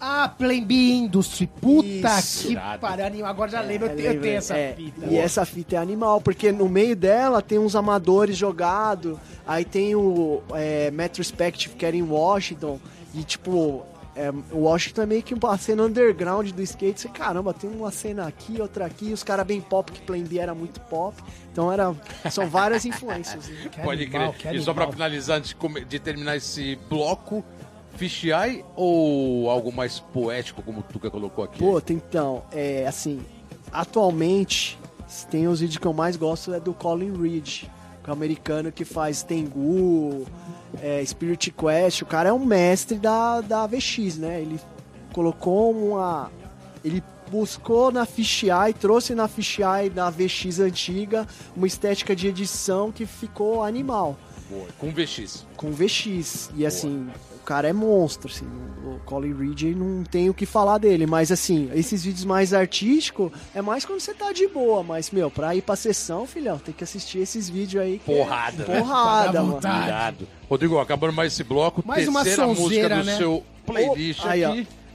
Ah, Plan B Industry. Puta Isso. que pariu. Agora já lembro, eu É, tenho, eu lembra? tenho essa É, fita. E essa fita é animal, porque no meio dela tem uns amadores jogados, aí tem o é, Met Respective, que era em Washington, e tipo, é, o Washington é meio que uma cena underground do skate. Você, caramba, tem uma cena aqui, outra aqui, os caras bem pop, que Plan B era muito pop. Então era, são várias [laughs] influências. né? Pode animal, crer. que E só pra finalizar, antes de, terminar esse bloco, fisheye ou algo mais poético, como o Tuca colocou aqui? Puta, então, é assim, atualmente, tem os vídeos que eu mais gosto é do Colin Reed, americano que faz Tengu, é, Spirit Quest, o cara é um mestre da, da VX, né? Ele colocou uma... ele buscou na fisheye, trouxe na fisheye da VX antiga uma estética de edição que ficou animal Boa, com VX. com VX. E assim, o cara é monstro, assim. O Colin Reed não tem o que falar dele. Mas assim, esses vídeos mais artísticos é mais quando você tá de boa. Mas, meu, pra ir pra sessão, filhão, tem que assistir esses vídeos aí. que é Porrada, né? Porrada, mano. Rodrigo, acabando mais esse bloco, Mais uma terceira música sonzeira, do né? seu playlist Oh, aí, ó.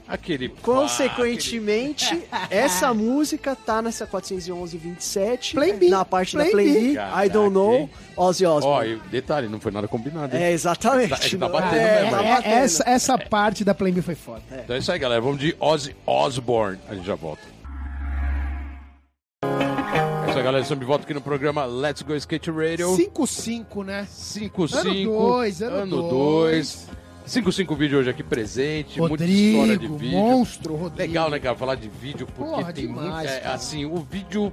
Aquele. Consequentemente, essa música tá nessa 411-27. Plan B, Na parte Plan da Play B. B. I Caraca, don't know. hein? Ozzy Ó, Osbourne. e detalhe, não foi nada combinado. hein? É, exatamente. É que tá Não- batendo é, mesmo, tá hein? É, batendo. essa, essa parte da Plan B foi foda. Então é isso aí, galera. Vamos de Ozzy Osbourne. A gente já volta. É isso aí, galera. Estamos de volta aqui no programa Let's Go Skate Radio. 5-5, né? 55. Ano dois, ano dois. 55 vídeo hoje aqui presente. muita história de Rodrigo, vídeo. monstro, Rodrigo. Legal, né, cara, falar de vídeo, porque Porra, tem demais, muito. é, assim, o vídeo,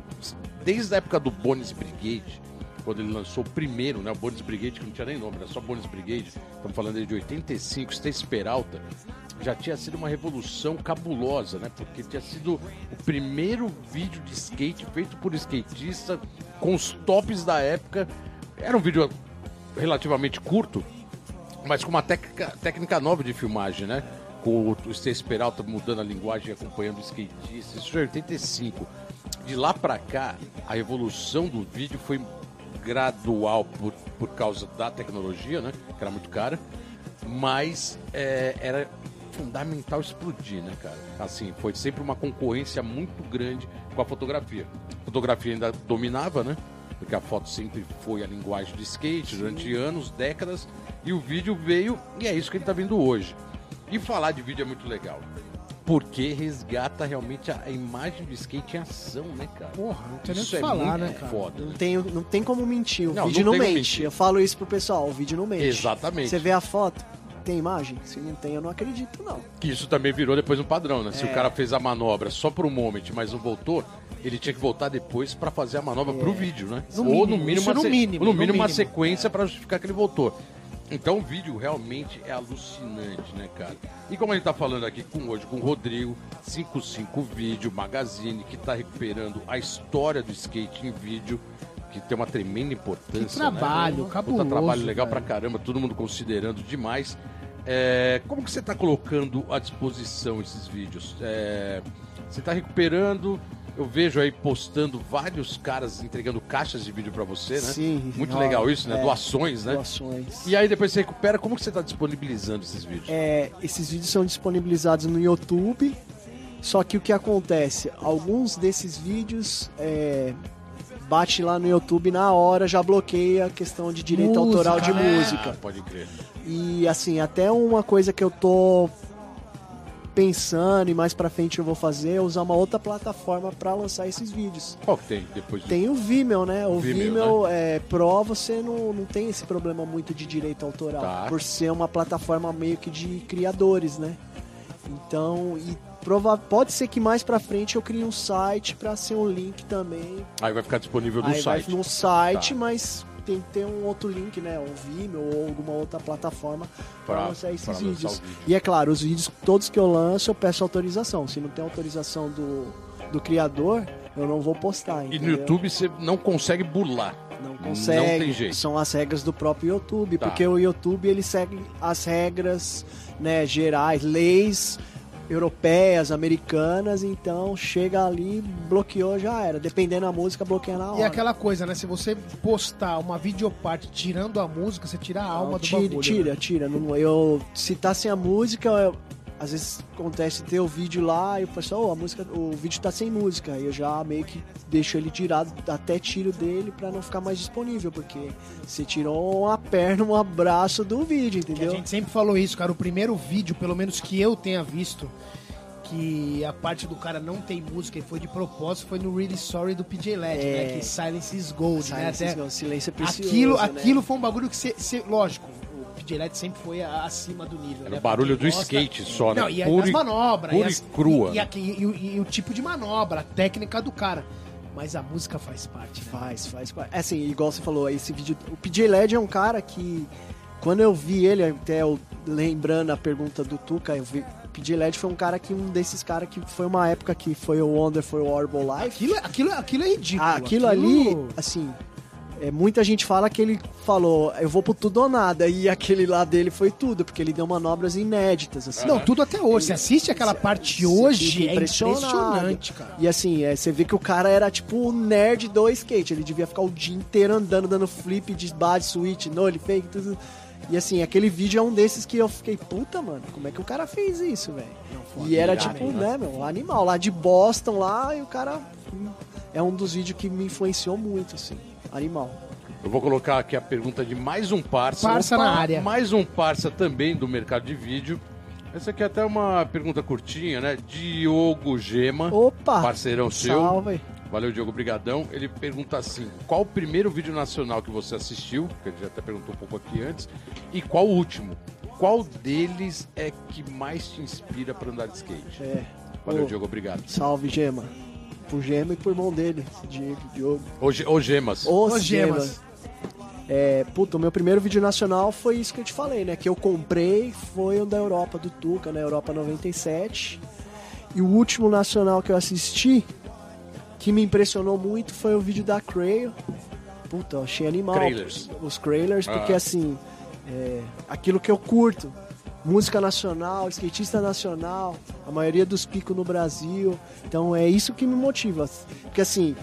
desde a época do Bones Brigade, quando ele lançou o primeiro, né? O Bones Brigade, que não tinha nem nome, era só Bones Brigade. Estamos falando de 85, Stacy Peralta. Já tinha sido uma revolução cabulosa, né? Porque tinha sido o primeiro vídeo de skate feito por skatista, com os tops da época. Era um vídeo relativamente curto, mas com uma técnica, técnica nova de filmagem, né? Com o, Stacy Peralta mudando a linguagem e acompanhando o skatista. Isso é 85. De lá pra cá, a evolução do vídeo foi gradual por, por causa da tecnologia, né? Que era muito cara. Mas é, era fundamental explodir, né, cara? Assim, foi sempre uma concorrência muito grande com a fotografia. A fotografia ainda dominava, né? porque a foto sempre foi a linguagem do skate durante anos, décadas, e o vídeo veio e é isso que ele está vendo hoje. E falar de vídeo é muito legal. Porque resgata realmente a, a imagem do skate em ação, né, cara? Porra, não tem nem o que é falar, muito né, cara? foda. Não né? tem, não tem como mentir, o Não, vídeo não não, mente. Eu falo isso pro pessoal, o vídeo não mente. Exatamente. Você vê a foto, tem imagem? Se não tem, eu não acredito, não. Que isso também virou depois um padrão, né? Se É. o cara fez a manobra só por um moment, mas não voltou, ele tinha que voltar depois pra fazer a manobra pro vídeo, né? No Ou mínimo, no mínimo, isso uma, no se- mínimo, no no mínimo uma mínimo. sequência pra justificar que ele voltou. Então o vídeo realmente é alucinante, né, cara? E como a gente tá falando aqui com hoje com o Rodrigo, 55 Vídeo Magazine, que tá recuperando a história do skate em vídeo, que tem uma tremenda importância. Que trabalho, né? Puta cabuloso, trabalho legal velho. pra caramba, todo mundo considerando demais. É, como que você está colocando à disposição esses vídeos? É, você está recuperando? Eu vejo aí postando vários caras entregando caixas de vídeo para você, né? Sim. Muito ó, legal isso, né? é, Doações, né? Doações. E aí depois você recupera, como que você está disponibilizando esses vídeos? É, esses vídeos são disponibilizados no YouTube. Só que o que acontece? Alguns desses vídeos é, bate lá no YouTube na hora, já bloqueia a questão de direito Música, autoral de né? música. Ah, pode crer. E assim, até uma coisa que eu tô pensando e mais pra frente eu vou fazer é usar uma outra plataforma pra lançar esses vídeos. Qual que tem depois disso? Tem o Vimeo, né? O Vimeo, Vimeo, é, Pro você não, não tem esse problema muito de direito autoral, Tá. por ser uma plataforma meio que de criadores, né? Então, e prova pode ser que mais pra frente eu crie um site pra ser um link também. Aí vai ficar disponível no Aí site. vai no site, Tá. mas tem que ter um outro link, né? Um Vimeo ou alguma outra plataforma Pra- lançar esses pra lançar vídeos. vídeo. E é claro, os vídeos todos que eu lanço eu peço autorização. Se não tem autorização do, do criador, eu não vou postar. E no entendeu? YouTube você não consegue burlar. Não consegue. Não tem jeito. São as regras do próprio YouTube, Tá. porque o YouTube ele segue as regras, né, gerais, leis europeias, americanas, então chega ali, bloqueou já era. Dependendo da música, bloqueia na hora. E aquela coisa, né? Se você postar uma videoparte tirando a música, você tira a alma Não, do tira, bagulho. tira, né? tira. Não, eu, se tá sem a música, eu- às vezes acontece ter o vídeo lá e o pessoal, "Oh, a música, o vídeo tá sem música. Aí eu já meio que deixo ele tirado, até tiro dele pra não ficar mais disponível, porque você tirou uma perna, um abraço do vídeo, Que a entendeu? gente sempre falou isso, cara. O primeiro vídeo, pelo menos que eu tenha visto, que a parte do cara não tem música e foi de propósito, foi no Really Sorry do PJ Led, É. né? Que Silence is Gold, Silence né? is Até Gold, silêncio é precioso, aquilo, né? aquilo foi um bagulho que você- lógico, o PJ Led sempre foi a- acima do nível. Era né? o barulho do gosta- skate só, né? Não, e Puro as e- manobras. pura e, e as- crua, E, né? aqui- e o- e o tipo de manobra, a técnica do cara. Mas a música faz parte, né? Faz, faz. faz. É assim, igual você falou, esse vídeo. O PJ Led é um cara que. Quando eu vi ele, até eu, lembrando a pergunta do Tuca, eu vi. O PJ Led foi um cara que. Um desses caras que foi uma época que foi o Wonderful Horrible Life. Aquilo, aquilo, aquilo é ridículo. Ah, aquilo ali, assim. É, muita gente fala que ele falou, eu vou pro tudo ou nada. E aquele lá dele foi tudo, porque ele deu manobras inéditas, assim. Não, tudo até hoje. Você assiste aquela parte hoje, é impressionante, cara. E assim, é, você vê que o cara era tipo o nerd do skate. Ele devia ficar o dia inteiro andando, dando flip de bad switch, no, ele fake, tudo. E assim, aquele vídeo é um desses que eu fiquei, puta, mano, como é que o cara fez isso, velho? E era tipo, né? né, meu, animal, lá de Boston, lá, e o cara. hum, É um dos vídeos que me influenciou muito, assim. Animal. Eu vou colocar aqui a pergunta de mais um parça. Parça na área. Mais um parça também do mercado de vídeo. Essa aqui é até uma pergunta curtinha, né? Diogo Gema, Opa! parceirão seu. Salve! Valeu, Diogo, brigadão. Ele pergunta assim, qual o primeiro vídeo nacional que você assistiu? Que ele já até perguntou um pouco aqui antes. E qual o último? Qual deles é que mais te inspira para andar de skate? É. Valeu, Ô, Diogo, obrigado. Salve, Gema. Pro Gema e pro irmão dele, Diego, Diogo. Ô Gemas. Os, Os gemas. gemas. É, puta, o meu primeiro vídeo nacional foi isso que eu te falei, né? Que eu comprei foi o da Europa, do Tuca, na Europa 97. E o último nacional que eu assisti, que me impressionou muito, foi o vídeo da Crail. Puta, eu achei animal. Crailers. Os Crailers, porque Ah. assim, é, aquilo que eu curto. Música nacional, skatista nacional, a maioria dos picos no Brasil. Então é isso que me motiva. Porque assim,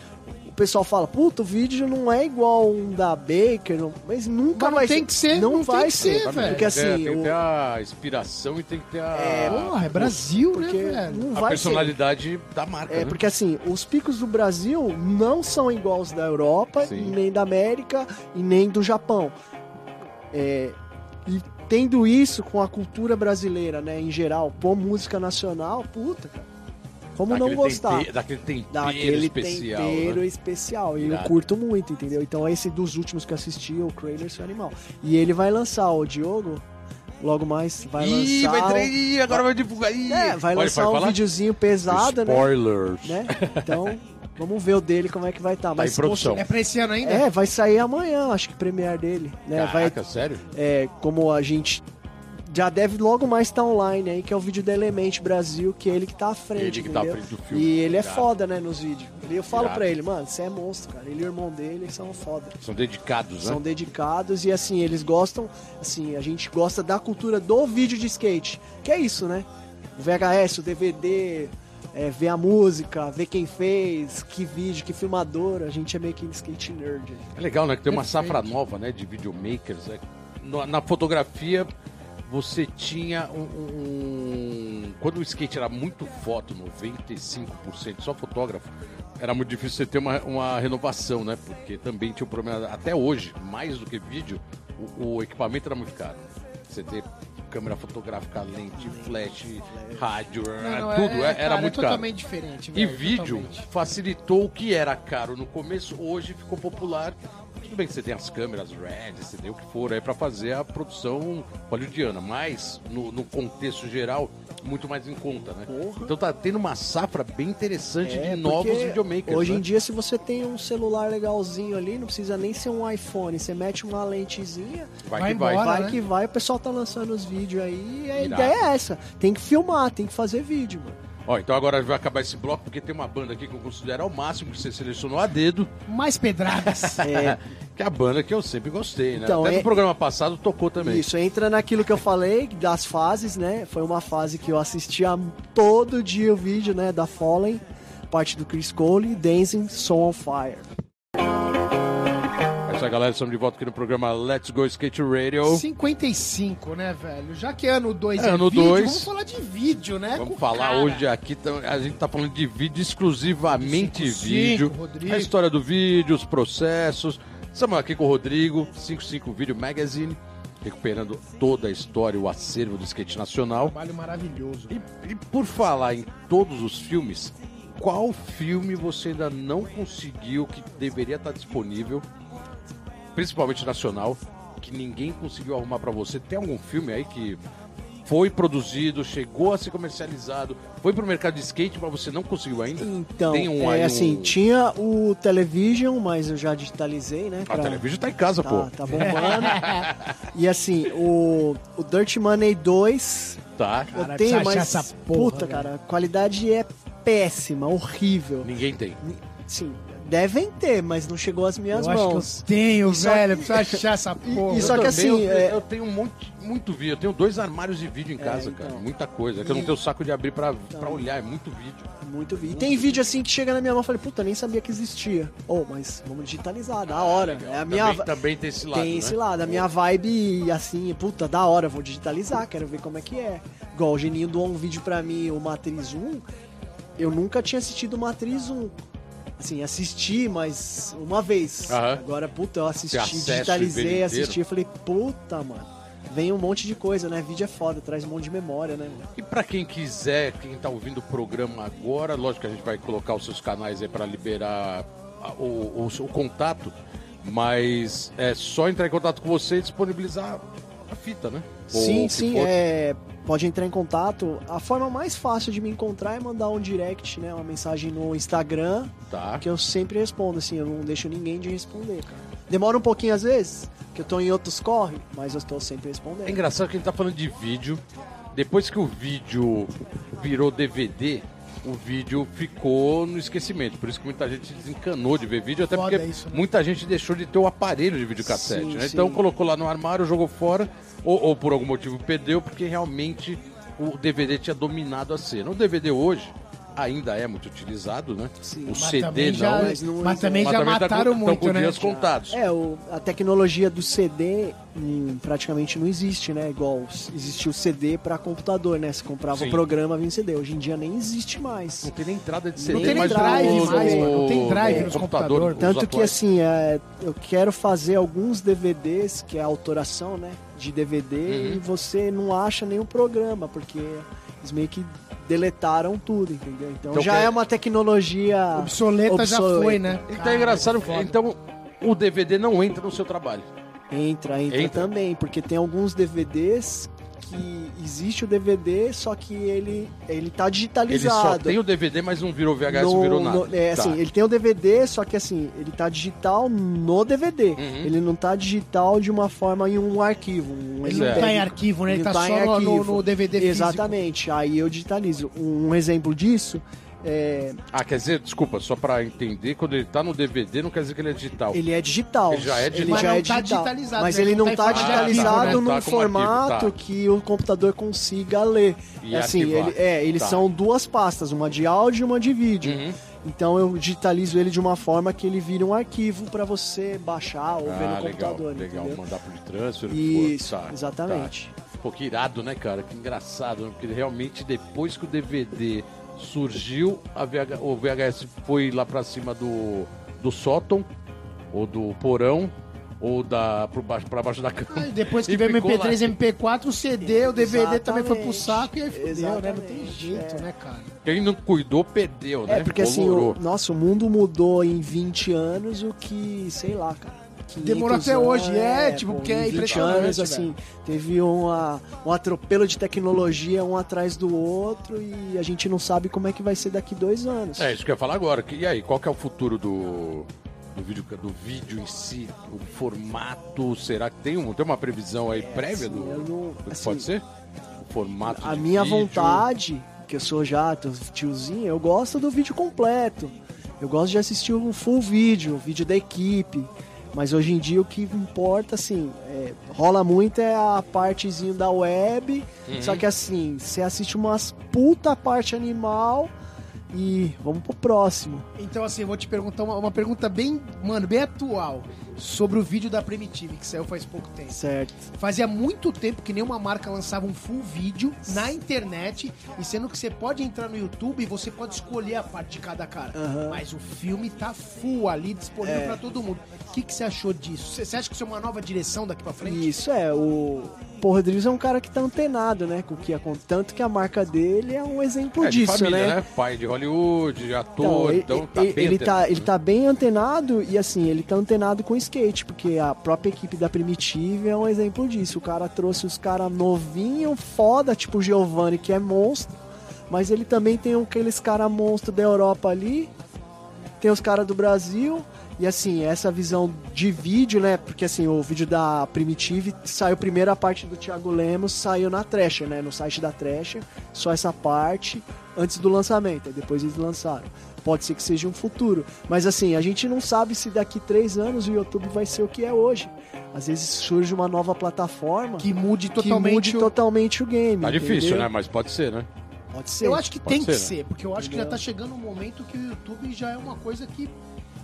pessoal fala, puta, o vídeo não é igual um da Baker, não- mas nunca Mas não vai tem ser. que ser, não, não tem vai que ser, ser, velho. Porque assim, É, tem que o- ter a inspiração e tem que ter a, É, Porra, é Brasil, porque né, velho? não a vai ser. personalidade da marca. É, né? porque assim, os picos do Brasil não são iguais da Europa, Sim. nem da América e nem do Japão. É, e tendo isso com a cultura brasileira, né, em geral, pô, música nacional, puta, cara. Como não Daquele gostar? tempero- daquele tempero Daquele especial. tempero né? especial. E eu curto muito, entendeu? Então esse dos últimos que assisti, o Kratos foi animal. E ele vai lançar, o Diogo, logo mais vai Ih, lançar. vai tra- Ih, agora vai divulgar. Ih. É, vai Olha, lançar pode um falar? videozinho pesado, né? Spoilers. né? Então, [laughs] vamos ver o dele como é que vai estar. Tá em produção. É pra esse ano ainda? É, vai sair amanhã, acho que premiere dele, né? Vai, Caraca, sério? é, como a gente já deve logo mais estar online aí, que é o vídeo da Element Brasil, que é ele que tá à frente, Ele que tá à entendeu? frente do filme. E ele é foda, né, nos vídeos. E eu falo Irado. pra ele, mano, você é monstro, cara. Ele e o irmão dele, eles são foda. São dedicados, né? São dedicados e assim, eles gostam, assim, a gente gosta da cultura do vídeo de skate. Que é isso, né? O VHS, o DVD, é, ver a música, ver quem fez, que vídeo, que filmador, a gente é meio que skate nerd. É legal, né? Que tem uma Perfeito. safra nova, né? De videomakers. né? No- Na fotografia, você tinha um, um- Quando o skate era muito foto, 95% só fotógrafo, era muito difícil você ter uma, uma renovação, né? Porque também tinha o problema. Até hoje, mais do que vídeo, o, o equipamento era muito caro. Você ter câmera fotográfica, lente, flash, rádio, Não, não, é- tudo, é, era cara, muito é caro. totalmente diferente, E velho, vídeo totalmente. facilitou o que era caro no começo, hoje ficou popular. Tudo bem que você tem as câmeras RED, você tem o que for aí pra fazer a produção hollywoodiana, mas no, no contexto geral, muito mais em conta, né? Porra. Então tá tendo uma safra bem interessante É, de novos videomakers. Hoje né? em dia, se você tem um celular legalzinho ali, não precisa nem ser um iPhone, você mete uma lentezinha, vai, vai que vai. embora. vai né? que vai, o pessoal tá lançando os vídeos aí, e a ideia é essa. Tem que filmar, tem que fazer vídeo, mano. Ó, então agora vai acabar esse bloco porque tem uma banda aqui que eu considero ao máximo que você selecionou a dedo, Mais pedradas. [laughs] É, que é a banda que eu sempre gostei, né? Então, Até é- no programa passado tocou também. Isso, entra naquilo que eu falei, das fases, né? Foi uma fase que eu assistia todo dia o vídeo, né? Da Fallen, parte do Chris Cole, Dancing Soul on Fire. É galera. Estamos de volta aqui no programa Let's Go Skate Radio. 55, né, velho? Já que ano 2 É, é, ano vídeo, dois. vamos falar de vídeo, né? Vamos falar cara. hoje aqui, tam- a gente tá falando de vídeo, exclusivamente 55, vídeo. Rodrigo. A história do vídeo, os processos. Estamos aqui com o Rodrigo, 55 Video Magazine, recuperando toda a história, o acervo do skate nacional. Trabalho maravilhoso. E, e por falar em todos os filmes, qual filme você ainda não conseguiu que deveria estar disponível, principalmente nacional, que ninguém conseguiu arrumar pra você? Tem algum filme aí que foi produzido, chegou a ser comercializado, foi pro mercado de skate, mas você não conseguiu ainda? Então, Tem um é aí, assim, um- tinha o Television, mas eu já digitalizei, né? A pra- televisão tá em casa, Tá, pô. tá bombando. [laughs] e assim, o, o Dirt Money 2, Tá. eu Cara, tenho, mas. essa porra, puta, velho. cara, a qualidade é péssima, horrível. Ninguém tem. Sim, devem ter, mas não chegou às minhas eu acho mãos. que eu tenho, E só- velho. Precisa achar essa [laughs] porra. e só Eu que também, assim, eu, é- eu tenho um monte, muito vídeo. Eu tenho dois armários de vídeo em casa, então. cara. Muita coisa. É que eu não E- tenho saco de abrir pra, pra olhar, é muito vídeo. Muito vi. E tem vídeo assim que chega na minha mão e falei, puta, nem sabia que existia. Oh, mas vamos digitalizar, da hora. É a minha. também, também tem esse lado, tem né? esse lado. A minha vibe, assim, puta, da hora, vou digitalizar, quero ver como é que é. Igual o Geninho doou um vídeo pra mim, o Matriz 1. Eu nunca tinha assistido o Matriz 1. Assim, assisti, mas uma vez. Agora, puta, eu assisti, digitalizei, assisti. Eu falei, puta, mano. Vem um monte de coisa, né? Vídeo é foda, traz um monte de memória, né? E pra quem quiser, quem tá ouvindo o programa agora, lógico que a gente vai colocar os seus canais aí pra liberar o, o, o contato, mas é só entrar em contato com você e disponibilizar a fita, né? Ou Sim, sim, for. é, pode entrar em contato. A forma mais fácil de me encontrar é mandar um direct, né? Uma mensagem no Instagram, Tá. que eu sempre respondo, assim, eu não deixo ninguém de responder, cara. Demora um pouquinho às vezes, que eu tô em outros corre, mas eu estou sempre respondendo. É engraçado que a gente tá falando de vídeo. Depois que o vídeo virou DVD, o vídeo ficou no esquecimento. Por isso que muita gente desencanou de ver vídeo, até Foda porque isso, né? muita gente deixou de ter o aparelho de videocassete, Sim, né? sim. Então colocou lá no armário, jogou fora, ou, ou por algum motivo perdeu, porque realmente o DVD tinha dominado a cena. O DVD hoje, ainda é muito utilizado, né? Sim. O Mas CD também não. já, mas mas, não- também mas já também tá mataram com, muito, com né? dias contados. É, o- a tecnologia do CD hum, praticamente não existe, né? Igual existiu o CD para computador, né? Você comprava Sim. o programa vinha em CD. Hoje em dia nem existe mais. Não tem nem entrada de Não CD, tem nem mas drive mais, mano. Não tem drive o nos computador, computador. Tanto que atuais. assim, é, eu quero fazer alguns DVDs, que é a autoração, né? De DVD, Uhum. e você não acha nenhum programa, porque eles meio que deletaram tudo, entendeu? Então, Então já quer- é uma tecnologia. Obsoleta, já Obsoleta. foi, né? Então é Cara, engraçado, foda. então o DVD não entra no seu trabalho. Entra, entra, Entra. também, porque tem alguns DVDs que existe o DVD, só que ele, ele tá Ele digitalizado. só tem o DVD, mas não virou VHS, No- não virou nada. no- é, Tá. assim, ele tem o DVD, só que assim, ele tá digital no DVD. Uhum. Ele não tá digital de uma forma em um arquivo. Um Ele não tá em arquivo, né? Ele, Ele tá tá só em no, no, arquivo. no DVD físico. Exatamente. Aí eu digitalizo. Um exemplo disso é, Ah, quer dizer, desculpa, só pra entender, quando ele tá no DVD, não quer dizer que ele é digital. ele é digital. Ele já é digital. Ele Mas já não é tá digital. digitalizado, Mas né? ele Não tá tá digitalizado né? num Tá como formato arquivo, tá. que o computador consiga ler. E assim, arquivar. ele, é, eles Tá. são duas pastas, uma de áudio e uma de vídeo. Uhum. Então eu digitalizo ele de uma forma que ele vira um arquivo para você baixar ou ver Ah, no legal, computador. legal. entendeu? Mandar por transfer. Isso, Tá, exatamente. Tá. Pô, que irado, né, cara? Que engraçado, né? Porque realmente depois que o DVD surgiu, a VH o VHS foi lá pra cima do, do sótão, ou do porão, ou da, pro baixo, pra baixo da cama. Aí depois [laughs] que veio o ficou MP3 e MP4, o CD, o DVD também foi pro Exatamente. saco e aí fudeu, né? Não tem Exatamente, jeito, é. né, cara? Quem não cuidou, perdeu, né? É, porque assim, Colorou. o, nossa, o mundo mudou em 20 anos o que, sei lá, cara. 500 Demorou até anos, hoje, é, tipo, porque é em 20 impressionante, anos, assim, teve uma, um atropelo de tecnologia um atrás do outro e a gente não sabe como é que vai ser daqui dois anos. É, isso que eu ia falar agora. E aí, qual que é o futuro do, do, vídeo, do vídeo em si? O formato, será que tem, um, tem uma previsão aí prévia assim, do, não- do que assim, pode ser? O formato A de minha vídeo? vontade, que eu sou já tiozinho, eu gosto do vídeo completo. Eu gosto de assistir um full vídeo, um vídeo da equipe. Mas hoje em dia o que importa, assim, é, rola muito é a partezinha da web. Uhum. Só que assim, você assiste umas puta parte animal e vamos pro próximo. Então, assim, eu vou te perguntar uma, uma pergunta bem, mano, bem atual sobre o vídeo da Primitive, que saiu faz pouco tempo. Certo. Fazia muito tempo que nenhuma marca lançava um full vídeo na internet, e sendo que você pode entrar no YouTube e você pode escolher a parte de cada cara. Aham. Mas o filme tá full ali, disponível É. pra todo mundo. O que, que você achou disso? Você- Você acha que isso é uma nova direção daqui pra frente? Isso é, o Paul Rodrigues é um cara que tá antenado, né? Com o que acontece. Tanto que a marca dele é um exemplo É, de disso, família, né? né? Pai de Hollywood, ator, ele, então tá ele- bem ele, tá, antenado, ele né? tá bem antenado e assim, ele tá antenado com skate, porque a própria equipe da Primitive é um exemplo disso. O cara trouxe os caras novinho, foda, tipo o Giovanni, que é monstro, mas ele também tem aqueles caras monstro da Europa ali, tem os caras do Brasil. E assim, essa visão de vídeo, né? Porque assim, o vídeo da Primitive saiu primeiro a parte do Thiago Lemos, saiu na Thrasher, né? No site da Thrasher, só essa parte antes do lançamento, aí depois eles lançaram. Pode ser que seja um futuro. Mas assim, a gente não sabe se daqui três anos o YouTube vai ser o que é hoje. Às vezes surge uma nova plataforma que, Que mude totalmente mude o... totalmente o game. Tá difícil, entendeu? né? Mas pode ser, né? Pode ser. Eu acho que Pode tem que ser, né? ser, porque eu acho que já tá chegando um momento que o YouTube já é uma coisa que.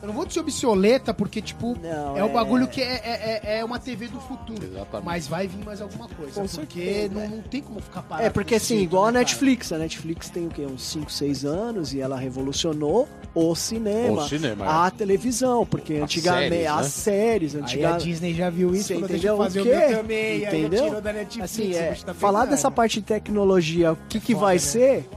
Eu não vou dizer obsoleta, porque, tipo, Não, é o é- bagulho que é, é, é- é uma TV do futuro. Exatamente. Mas vai vir mais alguma coisa. Com porque certeza, não, é. não tem como ficar parado. É, porque assim, jeito, igual a né, cara? Netflix. A Netflix tem o quê? Uns 5, 6 anos e ela revolucionou o cinema. O cinema, é. A televisão, porque As antigamente. séries, né? As séries, Aí a antigamente. Disney já viu isso, Você entendeu fazer o o, quê? meu também. Entendeu? tirou da Netflix. Assim, o é, tá falar dessa parte de tecnologia, o que, que foda, vai né? ser,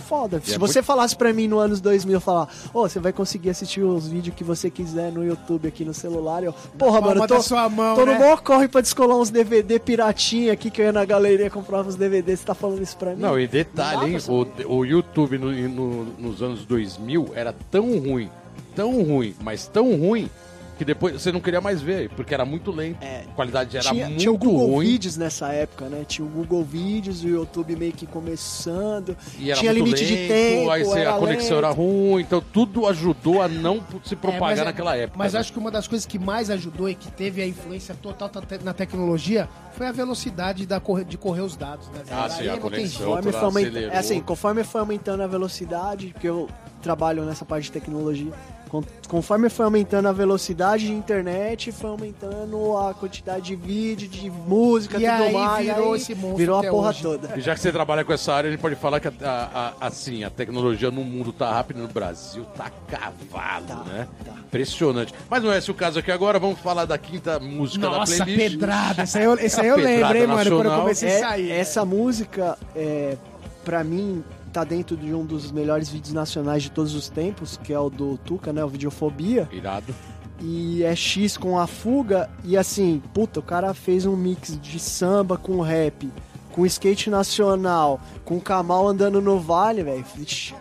é foda. Se é você falasse pra mim no anos 2000, falar, ô, você vai conseguir assistir os vídeos que você quiser no YouTube aqui no celular, eu, porra, mano, eu tô, sua mão, tô né? no maior corre pra descolar uns DVD piratinha aqui, que eu ia na galeria comprar uns DVD, você tá falando isso pra mim? Não, e detalhe, hein? O, o YouTube no- no- nos anos 2000 era tão ruim, tão ruim, mas tão ruim, que depois você não queria mais ver, porque era muito lento. É. A qualidade era tinha, muito tinha o Google ruim. Vídeos nessa época, né? Tinha o Google Vídeos, o YouTube meio que começando. E era tinha muito limite de lento, tempo, aí você- a conexão lento. era ruim, então tudo ajudou a não se É, propagar mas é- naquela época. Mas né? acho que uma das coisas que mais ajudou e que teve a influência total na tecnologia foi a velocidade da corre- de correr os dados, né? Ah, sim, a conexão. Conforme foi é assim, conforme foi aumentando a velocidade, porque eu trabalho nessa parte de tecnologia, conforme foi aumentando a velocidade de internet, foi aumentando a quantidade de vídeo, de música, E tudo aí mais. virou aí esse monstro virou a porra hoje. toda. E já que você trabalha com essa área, a gente pode falar que a, a- a- assim, a tecnologia no mundo tá rápida, no Brasil tá cavalo, Tá, né? tá. Impressionante. Mas não é esse o caso aqui agora, vamos falar da quinta música Nossa, da playlist. pedrada. Esse aí eu, esse aí eu [laughs] hein, mano, quando eu comecei a É, sair. essa música, é, pra mim, tá dentro de um dos melhores vídeos nacionais de todos os tempos, que é o do Tuca, né? O Videofobia. Irado. E é X com a fuga. E assim, puta, o cara fez um mix de samba com rap, com skate nacional, com Kamal andando no vale, velho.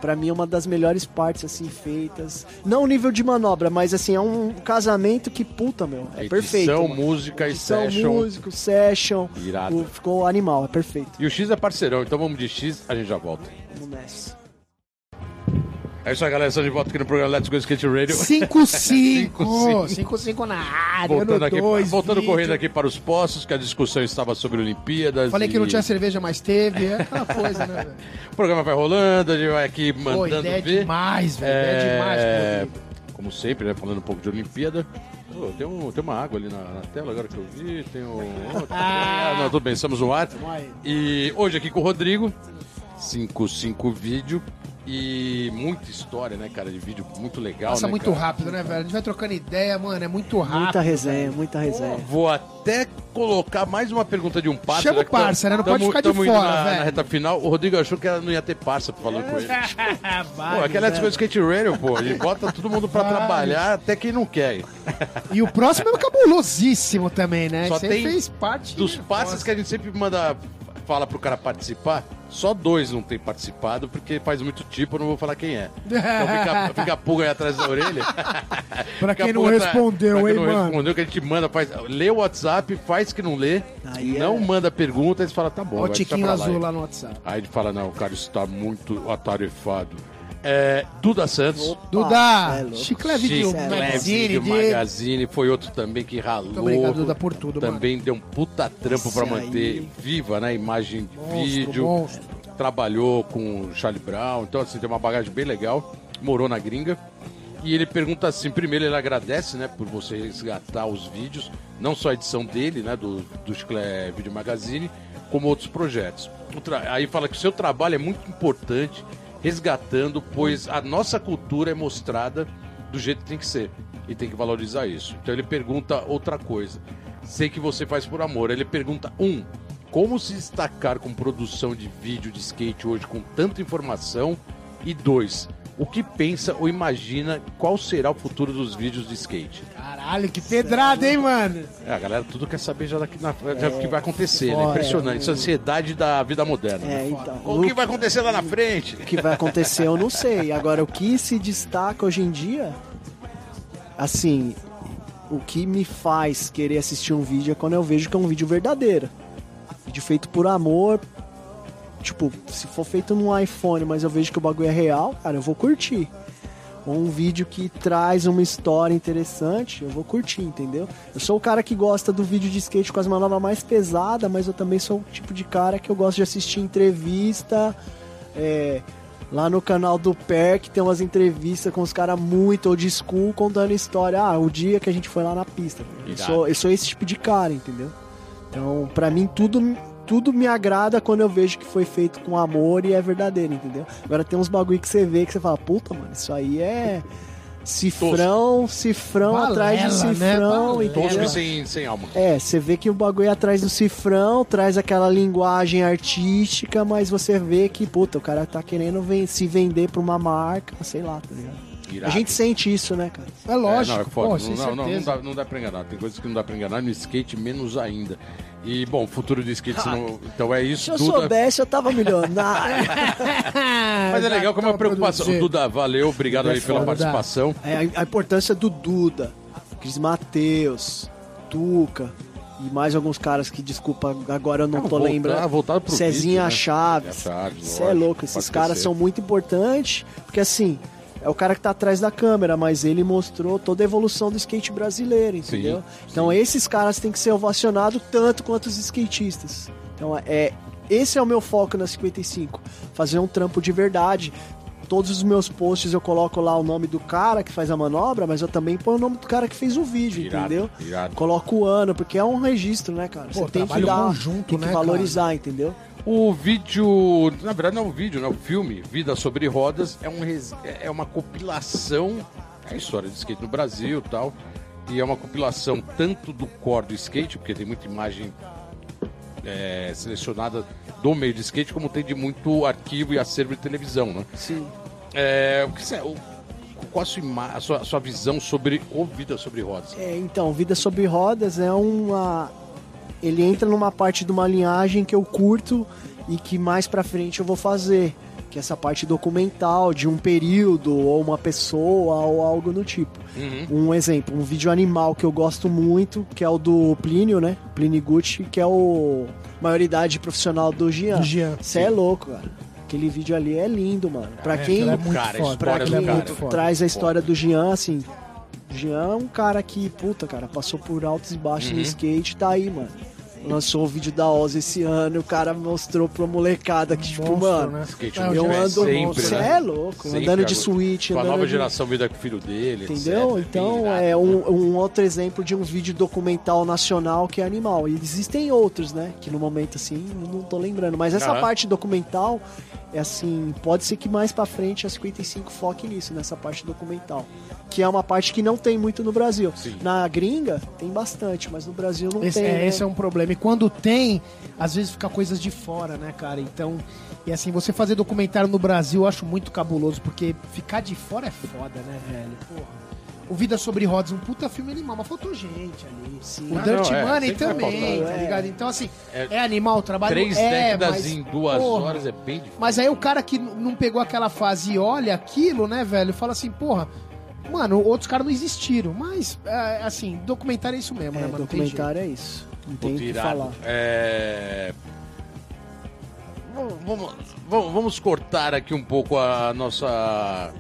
Pra mim é uma das melhores partes, assim, feitas. Não o nível de manobra, mas assim, é um casamento que, puta, meu, é Edição, perfeito. mano. música e Edição, session. músico, session. Irado. O- ficou animal, é perfeito. E o X é parceirão, então vamos de X, a gente já volta. Vamos nessa. É isso aí, galera. Estamos de volta aqui no programa Let's Go Skate Radio. 5-5. 5-5 [laughs] na área, Voltando, aqui, dois, voltando vídeo. correndo aqui para os postos, que a discussão estava sobre Olimpíadas. Falei que e não tinha cerveja, mas teve. É aquela coisa, né, velho? O programa vai rolando, a gente vai aqui Pô, mandando ideia ver. demais, velho. Ideia É, demais. pô. Como sempre, né? Falando um pouco de Olimpíada. Pô, tem, um, tem uma água ali na, na tela agora que eu vi. Tem um. [laughs] Ah, não, tudo bem, estamos no ar. E hoje aqui com o Rodrigo, 55 vídeo e muita história, né, cara, de vídeo muito legal, Passa né, muito cara? rápido, né, velho? A gente vai trocando ideia, mano. É muito rápido. Muita resenha, muita resenha. Vou até colocar mais uma pergunta de um parça. Chama já o parça, né? Não pode tamo- ficar de fora, na, velho. na reta final. O Rodrigo achou que não ia ter parça falando com ele. [laughs] Pô, aquela é velho. Skate Radio, pô. Ele bota todo mundo pra Vai. trabalhar, até quem não quer. E o próximo é cabulosíssimo também, né? Só Você tem fez parte Dos parças que a gente sempre manda, fala pro cara participar, só dois não tem participado, porque faz muito tipo, eu não vou falar quem é. Então fica, [laughs] fica a pulga aí atrás da orelha. [laughs] Pra quem não respondeu, pra hein, quem não mano? respondeu, que a gente manda, faz, lê o WhatsApp, faz que não lê, Aí não é- manda pergunta, eles falam, tá bom, Ó, o tiquinho pra lá azul aí. lá no WhatsApp. Aí ele fala, não, o cara está muito atarefado. É, Duda Santos. Opa, Duda, é. Chicleve de Chicleve Magazine, Video de... Magazine foi outro também que ralou. Muito obrigado, Duda, por tudo, mano. Também deu um puta trampo pra manter aí. viva, né? Imagem de Monstro, vídeo. monstro. Trabalhou com o Charlie Brown. Então, assim, tem uma bagagem bem legal. Morou na gringa. E ele pergunta assim, primeiro ele agradece, né, por você resgatar os vídeos, não só a edição dele, né, do, do Chiclé Video Magazine, como outros projetos. Aí fala que o seu trabalho é muito importante, resgatando, pois a nossa cultura é mostrada do jeito que tem que ser. E tem que valorizar isso. Então ele pergunta outra coisa. Sei que você faz por amor. Ele pergunta, um, como se destacar com produção de vídeo de skate hoje com tanta informação? E dois, o que pensa ou imagina qual será o futuro dos vídeos de skate? Caralho, que pedrada, hein, mano? É, a galera tudo quer saber já daqui na já o que vai acontecer, né? Impressionante. É a ansiedade da vida moderna. É, né? então. O que vai acontecer lá na frente? O que vai acontecer eu não sei. Agora, o que se destaca hoje em dia, assim, o que me faz querer assistir um vídeo é quando eu vejo que é um vídeo verdadeiro. Vídeo feito por amor. Tipo, se for feito num iPhone, mas eu vejo que o bagulho é real, cara, eu vou curtir. Ou um vídeo que traz uma história interessante, eu vou curtir, entendeu? Eu sou o cara que gosta do vídeo de skate com as manobras mais pesadas, mas eu também sou o tipo de cara que eu gosto de assistir entrevista. é, lá no canal do PER, que tem umas entrevistas com os caras muito old school contando história. Ah, o dia que a gente foi lá na pista. Eu sou, eu sou esse tipo de cara, entendeu? Então, pra mim, tudo, tudo me agrada quando eu vejo que foi feito com amor e é verdadeiro, entendeu? Agora tem uns bagulho que você vê que você fala, puta, mano, isso aí é cifrão, cifrão Balela, atrás de né? cifrão, Balela. Tosco entendeu? sem, sem alma. É, você vê que o bagulho é atrás do cifrão, traz aquela linguagem artística, mas você vê que, puta, o cara tá querendo ven- se vender pra uma marca, sei lá, tá ligado? A Irado. gente sente isso, né, cara? É lógico, É, não, é foda. pô, não, não, não, não dá, não dá pra enganar. Tem coisas que não dá pra enganar. No skate, menos ainda. E, bom, futuro do skate, se não- então é Se isso. eu Duda. soubesse, eu tava milionário. [laughs] Mas é legal como é uma tava preocupação. produzindo. Duda, valeu, obrigado Duda é aí pela foda. participação. É a, a importância do Duda. Cris Mateus, Tuca e mais alguns caras que, desculpa, agora eu não Ah, tô voltar- lembrando. voltado pro Cezinha vídeo, né? Chaves. É, Chaves, Você é lógico, louco, esses caras são muito importantes, porque assim, é o cara que tá atrás da câmera, mas ele mostrou toda a evolução do skate brasileiro, entendeu? Sim, então sim. esses caras têm que ser ovacionados tanto quanto os skatistas. Então é esse é o meu foco na 55, fazer um trampo de verdade. Todos os meus posts eu coloco lá o nome do cara que faz a manobra, mas eu também ponho o nome do cara que fez o vídeo, Irado, entendeu? irado. Coloco o ano, porque é um registro, né, cara? Pô, Você tem que dar, conjunto, tem que né, valorizar, entendeu? O vídeo, na verdade não é um vídeo, né? O filme Vida sobre Rodas é, um, é uma compilação, é a história de skate no Brasil e tal, e é uma compilação tanto do core do skate, porque tem muita imagem é, selecionada do meio de skate, como tem de muito arquivo e acervo de televisão, né? Sim. É, o que você, o, qual a sua, a sua, a sua visão sobre o Vida sobre Rodas? É, então, Vida sobre Rodas é uma. Ele entra numa parte de uma linhagem que eu curto e que mais pra frente eu vou fazer. Que é essa parte documental de um período, ou uma pessoa, ou algo do tipo. Uhum. Um exemplo, um vídeo animal que eu gosto muito, que é o do Plínio, né? Plínio Gucci, que é o maioridade profissional do Jean. Do Jean, Você é louco, cara. Aquele vídeo ali é lindo, mano. Pra É, quem é muito Cara, foda. Pra quem cara. muito foda. traz a história do Jean, assim. Jean é um cara que, puta, cara, passou por altos e baixos Uhum. no skate, tá aí, mano. Lançou o vídeo da Oz esse ano e o cara mostrou pra molecada que, tipo, Monstro, mano. né? Skate É, Eu Jean Jean ando. sempre, Você né? é louco, Sempre, andando de suíte, Com a nova de- geração vida com o filho dele, Entendeu? etc. Então é um, um outro exemplo de um vídeo documental nacional que é animal. E existem outros, né? Que no momento assim não tô lembrando. Mas essa Aham. parte documental é assim, pode ser que mais pra frente a 55 foque nisso, nessa parte documental. Que é uma parte que não tem muito no Brasil. Sim. Na gringa tem bastante, mas no Brasil não Esse, tem. é, né? esse é um problema. E quando tem, às vezes fica coisas de fora, né, cara? Então, e assim, você fazer documentário no Brasil eu acho muito cabuloso, porque ficar de fora é foda, né, velho? Porra. O Vida sobre Rodas, um puta filme animal, mas faltou gente ali. Sim. O Ah, Dirty não, é, Money também, faltar. tá É. ligado? Então, assim, É, é, animal o trabalho. Três é, décadas mas, em duas porra, horas é bem difícil. Mas aí o cara que não pegou aquela fase e olha aquilo, né, velho, fala assim, porra, mano, outros caras não existiram. Mas, é, assim, documentário é isso mesmo, É, né, mano? Não tem jeito. documentário é isso. Não tem o que falar. É... Vamos, vamos- vamos- cortar aqui um pouco a nossa,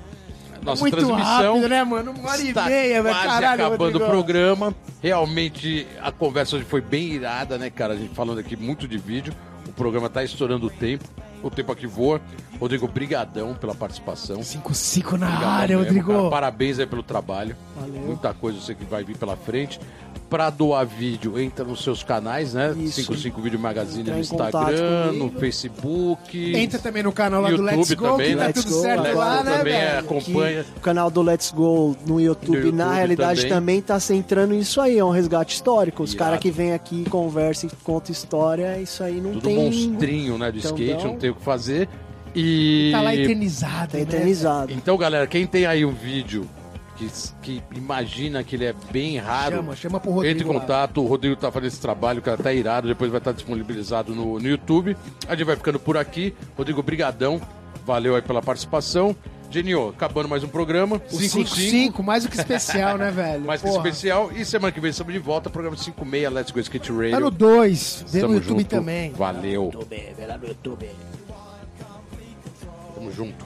nossa Muito transmissão. rápido, né, mano? Uma hora e meia, velho. quase Caralho, acabando Rodrigo. o programa. Realmente a conversa hoje foi bem irada, né, cara? A gente falando aqui muito de vídeo. O programa tá estourando o tempo. O tempo aqui voa. Rodrigo, brigadão pela participação. 5-5 na Obrigado área, mesmo, Rodrigo. cara. Parabéns aí pelo trabalho. Valeu. Muita coisa sei que vai vir pela frente. Pra doar vídeo, entra nos seus canais, né? Isso. 55 Vídeo Magazine no Instagram, no. Facebook. Entra também no canal lá do YouTube Let's Go, também, que tá né? tudo Let's Go, certo Let's lá, Go né, também velho? acompanha. O canal do Let's Go no YouTube, No YouTube na realidade também. também, tá centrando isso aí, é um resgate histórico. Os caras que vêm aqui, conversam e contam história, isso aí não Tudo tem. monstrinho, né? Do Então, skate, não. não tem o que fazer. E. Tá lá eternizado, Tá né? eternizado. Então, galera, quem tem aí um vídeo que, que imagina que ele é bem raro. Chama, chama pro Rodrigo Entre em lá. contato, o Rodrigo tá fazendo esse trabalho, o cara tá irado, depois vai estar disponibilizado no, no YouTube. A gente vai ficando por aqui. Rodrigo, brigadão. Valeu aí pela participação. Genio, acabando mais um programa. O 5-5. 5-5, mais do que especial, né, velho? [laughs] Mais que Porra. especial. E semana que vem estamos de volta, programa 56, Let's Go Skate Radio. Tá no 2, vê no YouTube junto. também. Valeu. Vê lá no YouTube. Tamo junto.